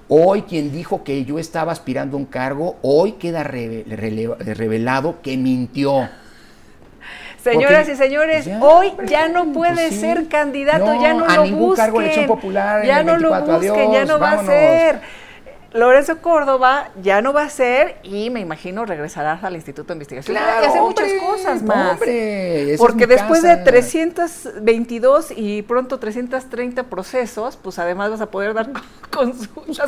Hoy quien dijo que yo estaba aspirando a un cargo, hoy queda revelado que mintió. Señoras y señores, hoy ya no puede pues ser candidato, ya no a lo ningún cargo de elección popular ya no lo busquen, ya no va a ser. Lorenzo Córdoba ya no va a ser y me imagino regresarás al Instituto de Investigación. Claro, y hacer muchas cosas más. Hombre, Porque después de 322 y pronto 330 procesos, pues además vas a poder dar consultas,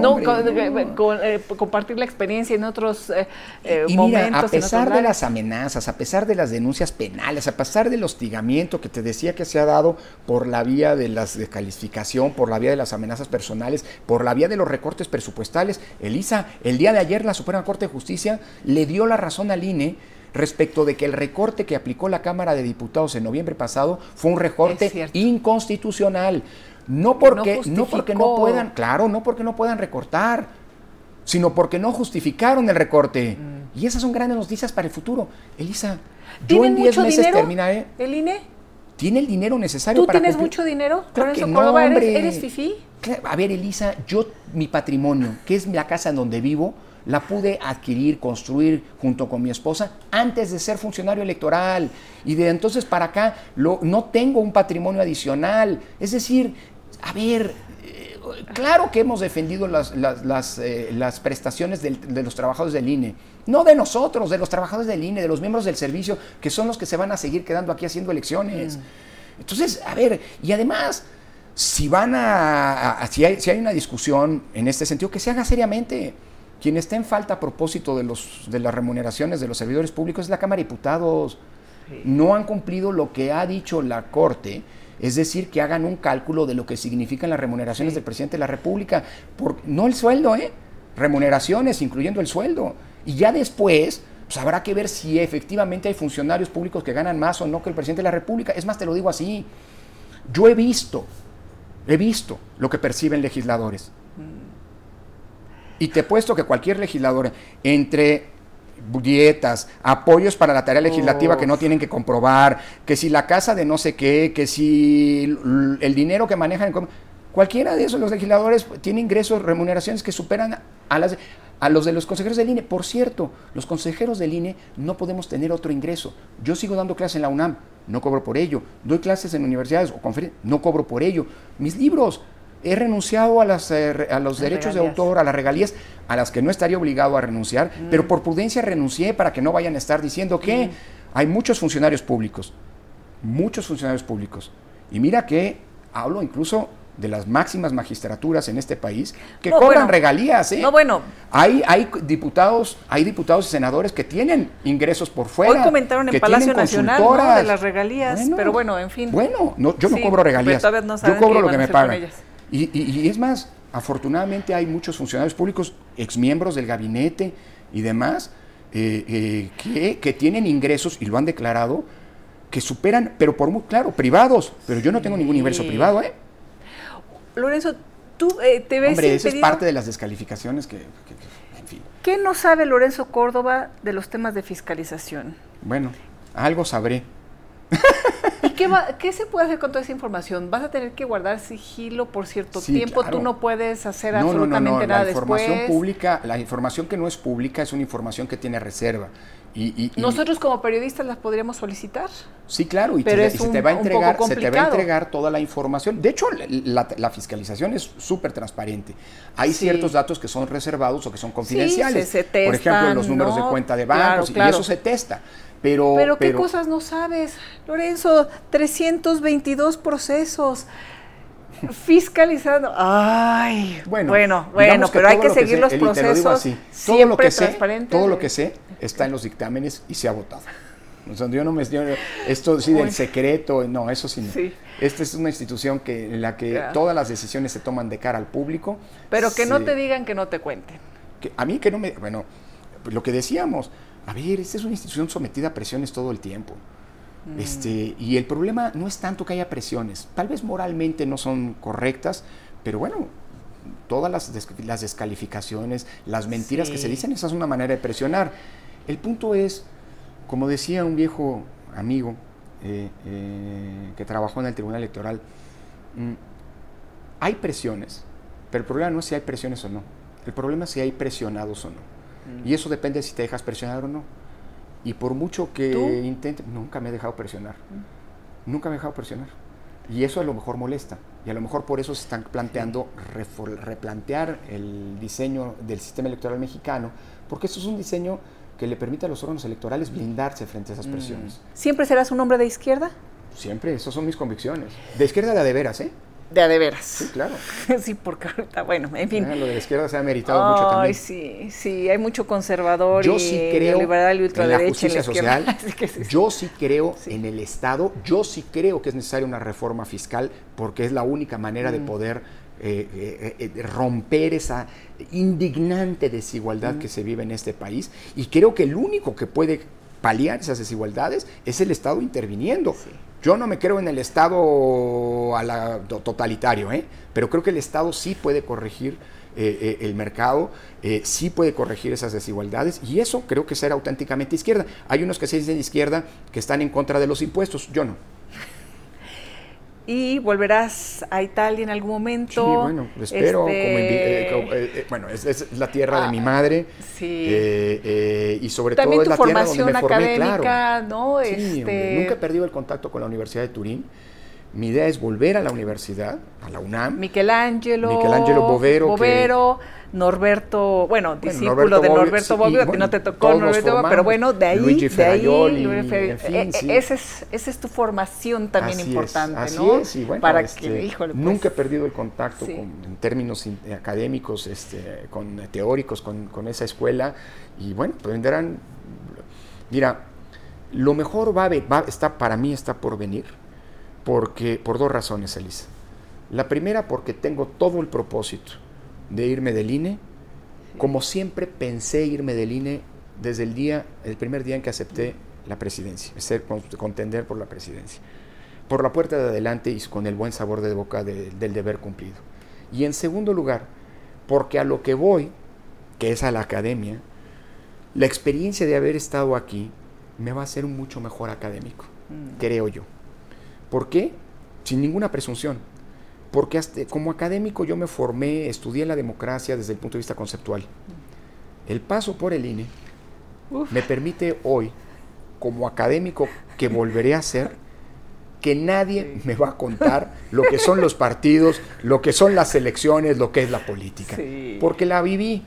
no, eh, compartir la experiencia en otros eh, eh, y momentos. Mira, a pesar de las amenazas, a pesar de las denuncias penales, a pesar del hostigamiento que te decía que se ha dado por la vía de la descalificación, por la vía de las amenazas personales, por la vía de los recortes presupuestales. Elisa, el día de ayer la Suprema Corte de Justicia le dio la razón al INE respecto de que el recorte que aplicó la Cámara de Diputados en noviembre pasado fue un recorte inconstitucional. No porque no, porque no puedan, claro, no porque no puedan recortar, sino porque no justificaron el recorte. Mm. Y esas son grandes noticias para el futuro. Elisa, yo en 10 meses terminaré. ¿El INE? Tiene el dinero necesario ¿Tú para. ¿Tú tienes mucho dinero? Claro que no, ¿Eres, ¿Eres fifí? A ver, Elisa, yo, mi patrimonio, que es la casa en donde vivo, la pude adquirir, construir junto con mi esposa antes de ser funcionario electoral. Y de entonces para acá lo, no tengo un patrimonio adicional. Es decir, a ver, eh, claro que hemos defendido las, las, eh, prestaciones de los trabajadores del INE. No de nosotros, de los trabajadores del INE, de los miembros del servicio, que son los que se van a seguir quedando aquí haciendo elecciones. Mm. Entonces, a ver, y además, si van a, si, hay, si hay una discusión en este sentido, que se haga seriamente. Quien está en falta a propósito de, los, de las remuneraciones de los servidores públicos es la Cámara de Diputados. No han cumplido lo que ha dicho la Corte, es decir, que hagan un cálculo de lo que significan las remuneraciones del presidente de la República, por, no el sueldo, ¿eh? remuneraciones, incluyendo el sueldo. Y ya después, pues habrá que ver si efectivamente hay funcionarios públicos que ganan más o no que el presidente de la República. Es más, te lo digo así. Yo he visto, he visto lo que perciben legisladores. Y te he puesto que cualquier legislador, entre dietas, apoyos para la tarea legislativa que no tienen que comprobar, que si la casa de no sé qué, que si el dinero que manejan, cualquiera de esos los legisladores tiene ingresos, remuneraciones que superan a las a los de los consejeros del INE. Por cierto, los consejeros del INE no podemos tener otro ingreso. Yo sigo dando clases en la UNAM, no cobro por ello. Doy clases en universidades o conferencias, no cobro por ello. Mis libros, he renunciado a, las, eh, a los derechos de autor, a las regalías, a las que no estaría obligado a renunciar, mm. pero por prudencia renuncié para que no vayan a estar diciendo que mm. hay muchos funcionarios públicos, muchos funcionarios públicos. Y mira que hablo incluso de las máximas magistraturas en este país que cobran regalías. ¿eh? No, bueno. Hay, hay diputados, hay diputados y senadores que tienen ingresos por fuera. Hoy comentaron en Palacio Nacional de las regalías, pero bueno, en fin. Bueno, no, yo no cobro regalías. yo cobro lo que me pagan. Y, es más, afortunadamente hay muchos funcionarios públicos, exmiembros del gabinete y demás, eh, eh, que, que, tienen ingresos y lo han declarado, que superan, pero por muy claro, privados, pero yo no tengo ningún ingreso privado, ¿eh? Lorenzo, tú eh, te ves. Hombre, eso es parte de las descalificaciones que, en fin. ¿Qué no sabe Lorenzo Córdoba de los temas de fiscalización? Bueno, algo sabré. ¿Y qué, se puede hacer con toda esa información? ¿Vas a tener que guardar sigilo por cierto tiempo? ¿Tú no puedes hacer absolutamente nada la información Pública, la información que no es pública es una información que tiene reserva. Y, ¿Nosotros como periodistas las podríamos solicitar? Sí, claro, y, se, te va a entregar, se te va a entregar toda la información. De hecho, la, fiscalización es súper transparente. Hay ciertos datos que son reservados o que son confidenciales. Por ejemplo, los números de cuenta de bancos, y eso se testa. Pero, pero, ¿qué cosas no sabes? Lorenzo, 322 procesos fiscalizando. Ay, bueno, bueno, bueno pero hay que seguir los procesos. Todo lo que sé, todo lo que sé está en los dictámenes y se ha votado. yo no me esto sí del secreto, no, eso sí, no. Esta es una institución que en la que todas las decisiones se toman de cara al público. Pero que no te digan que no te cuenten. Que, a mí que no me, bueno, lo que decíamos, a ver, esta es una institución sometida a presiones todo el tiempo. Mm. Este, y el problema no es tanto que haya presiones, tal vez moralmente no son correctas, pero bueno, todas las, las descalificaciones, las mentiras que se dicen, esa es una manera de presionar. El punto es, como decía un viejo amigo eh, eh, que trabajó en el Tribunal Electoral, mm, hay presiones, pero el problema no es si hay presiones o no, el problema es si hay presionados o no. Mm. Y eso depende si te dejas presionar o no. Y por mucho que intente, nunca me he dejado presionar. Mm. Nunca me he dejado presionar. Y eso a lo mejor molesta. Y a lo mejor por eso se están planteando replantear el diseño del sistema electoral mexicano, porque esto es un diseño que le permite a los órganos electorales blindarse frente a esas mm. presiones. ¿Siempre serás un hombre de izquierda? Siempre, esas son mis convicciones. De izquierda de, de veras, ¿eh? De a de veras. Sí, claro. sí, porque ahorita, bueno, en fin. lo de la izquierda se ha meritado mucho también. Ay, sí, sí, hay mucho conservador yo y sí creo liberal y ultraderecha. En la justicia social, yo sí creo en el Estado, yo sí creo que es necesaria una reforma fiscal porque es la única manera de mm. poder eh, eh, eh, romper esa indignante desigualdad mm. que se vive en este país. Y creo que el único que puede paliar esas desigualdades es el Estado interviniendo. Yo no me creo en el Estado a la, totalitario, ¿eh? pero creo que el Estado sí puede corregir eh, eh, el mercado, sí puede corregir esas desigualdades y eso creo que será auténticamente izquierda. Hay unos que se dicen izquierda que están en contra de los impuestos, yo no y volverás a Italia en algún momento. Sí, bueno, espero. Este, eh, eh, bueno, es, la tierra de mi ah, madre. Sí. Eh, y sobre todo es la tierra donde me formé, claro. ¿no? Sí, este... nunca he perdido el contacto con la Universidad de Turín. Mi idea es volver a la universidad, a la UNAM. Michelangelo. Michelangelo Bovero. Bovero. Norberto, bueno, discípulo de Norberto Bobbio, que no te tocó Norberto Bobbio, pero bueno, de ahí, Luigi de ahí, en fin, eh, sí. esa, es, esa es tu formación también importante, así ¿no? Es, y bueno, Para este, que, híjole, pues, nunca he perdido el contacto con, en términos académicos, este, con teóricos, con, con esa escuela, y bueno, pues vendrán, mira, lo mejor va, va está, para mí está por venir, porque, por dos razones, Elisa. La primera, porque tengo todo el propósito de irme del INE, como siempre pensé irme del INE desde el día, el primer día en que acepté la presidencia, ser contender por la presidencia. Por la puerta de adelante y con el buen sabor de boca del deber cumplido. Y en segundo lugar, porque a lo que voy, que es a la academia, la experiencia de haber estado aquí me va a hacer un mucho mejor académico, mm. creo yo. ¿Por qué? Sin ninguna presunción porque como académico yo me formé, estudié la democracia desde el punto de vista conceptual. El paso por el INE me permite hoy, como académico que volveré a ser, que nadie me va a contar lo que son los partidos, lo que son las elecciones, lo que es la política, porque la viví.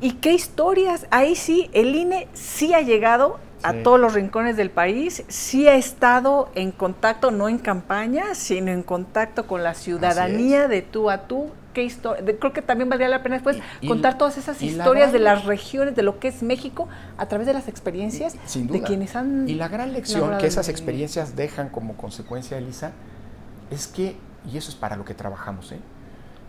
¿Y qué historias? Ahí sí, el INE sí ha llegado a todos los rincones del país, sí ha estado en contacto, no en campaña, sino en contacto con la ciudadanía de tú a tú. ¿Qué Creo que también valdría la pena después contar todas esas historias de las regiones, de lo que es México, a través de las experiencias de quienes han... Y la gran lección que esas experiencias dejan como consecuencia, Elisa, es que, y eso es para lo que trabajamos, ¿eh?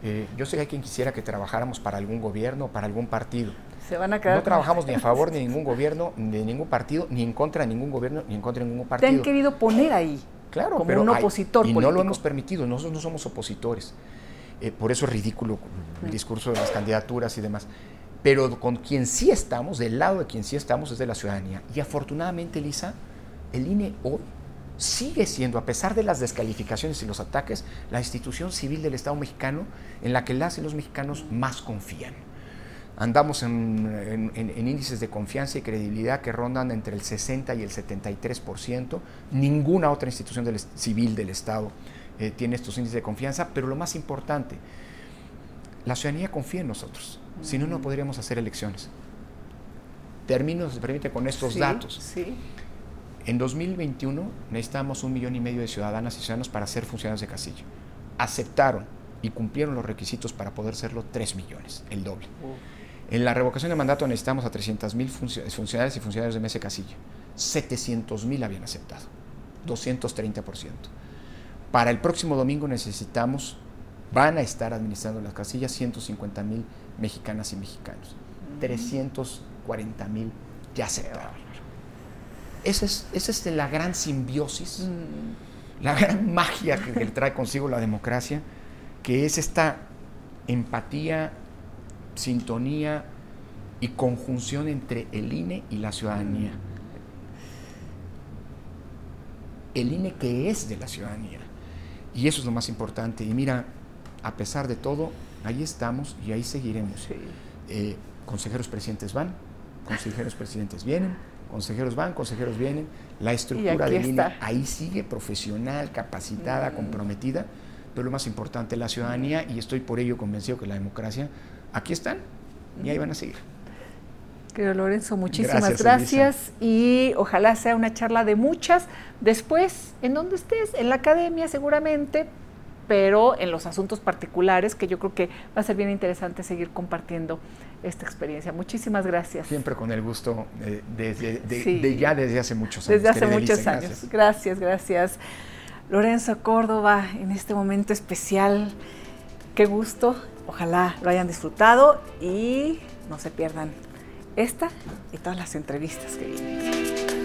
Eh, yo sé que hay quien quisiera que trabajáramos para algún gobierno, para algún partido. Se van a quedar no trabajamos ni a favor ni de ningún gobierno, ni de ningún partido, ni en contra de ningún gobierno, ni en contra de ningún partido. Te han querido poner ahí. Claro, como un opositor. y no lo hemos permitido, nosotros no somos opositores. Eh, por eso es ridículo el discurso de las candidaturas y demás. Pero con quien sí estamos, del lado de quien sí estamos, es de la ciudadanía. Y afortunadamente, Lisa, el INE hoy sigue siendo, a pesar de las descalificaciones y los ataques, la institución civil del Estado mexicano en la que las y los mexicanos más confían. Andamos en, índices de confianza y credibilidad que rondan entre el 60 y el 73%. Ninguna otra institución civil del Estado eh, tiene estos índices de confianza, pero lo más importante, la ciudadanía confía en nosotros. Si no, no podríamos hacer elecciones. Termino, si se permite, con estos datos. Sí. En 2021 necesitamos un millón y medio de ciudadanas y ciudadanos para ser funcionarios de casilla. Aceptaron y cumplieron los requisitos para poder serlo 3 millones, el doble. En la revocación de mandato necesitamos a 300 mil funcionarios y funcionarios de mesa casilla. 700 mil habían aceptado, 230%. Para el próximo domingo necesitamos, van a estar administrando las casillas 150 mil mexicanas y mexicanos. 340 mil ya aceptaron. Esa es, esa es la gran simbiosis, mm. la gran magia que, trae consigo la democracia, que es esta empatía, sintonía y conjunción entre el INE y la ciudadanía. El INE que es de la ciudadanía. Y eso es lo más importante. Y mira, a pesar de todo, ahí estamos y ahí seguiremos. Eh, consejeros presidentes van, consejeros presidentes vienen, consejeros van, consejeros vienen, la estructura de línea ahí sigue profesional, capacitada, mm. comprometida, pero lo más importante, la ciudadanía, y estoy por ello convencido que la democracia, aquí están y ahí van a seguir. Querido Lorenzo, muchísimas gracias, y ojalá sea una charla de muchas. Después, en donde estés, en la academia seguramente, pero en los asuntos particulares, que yo creo que va a ser bien interesante seguir compartiendo esta experiencia. Muchísimas gracias. Siempre con el gusto eh, de, ya desde hace muchos años. Desde hace muchos años. Gracias. gracias, Lorenzo Córdoba, en este momento especial, qué gusto. Ojalá lo hayan disfrutado y no se pierdan esta y todas las entrevistas que vienen.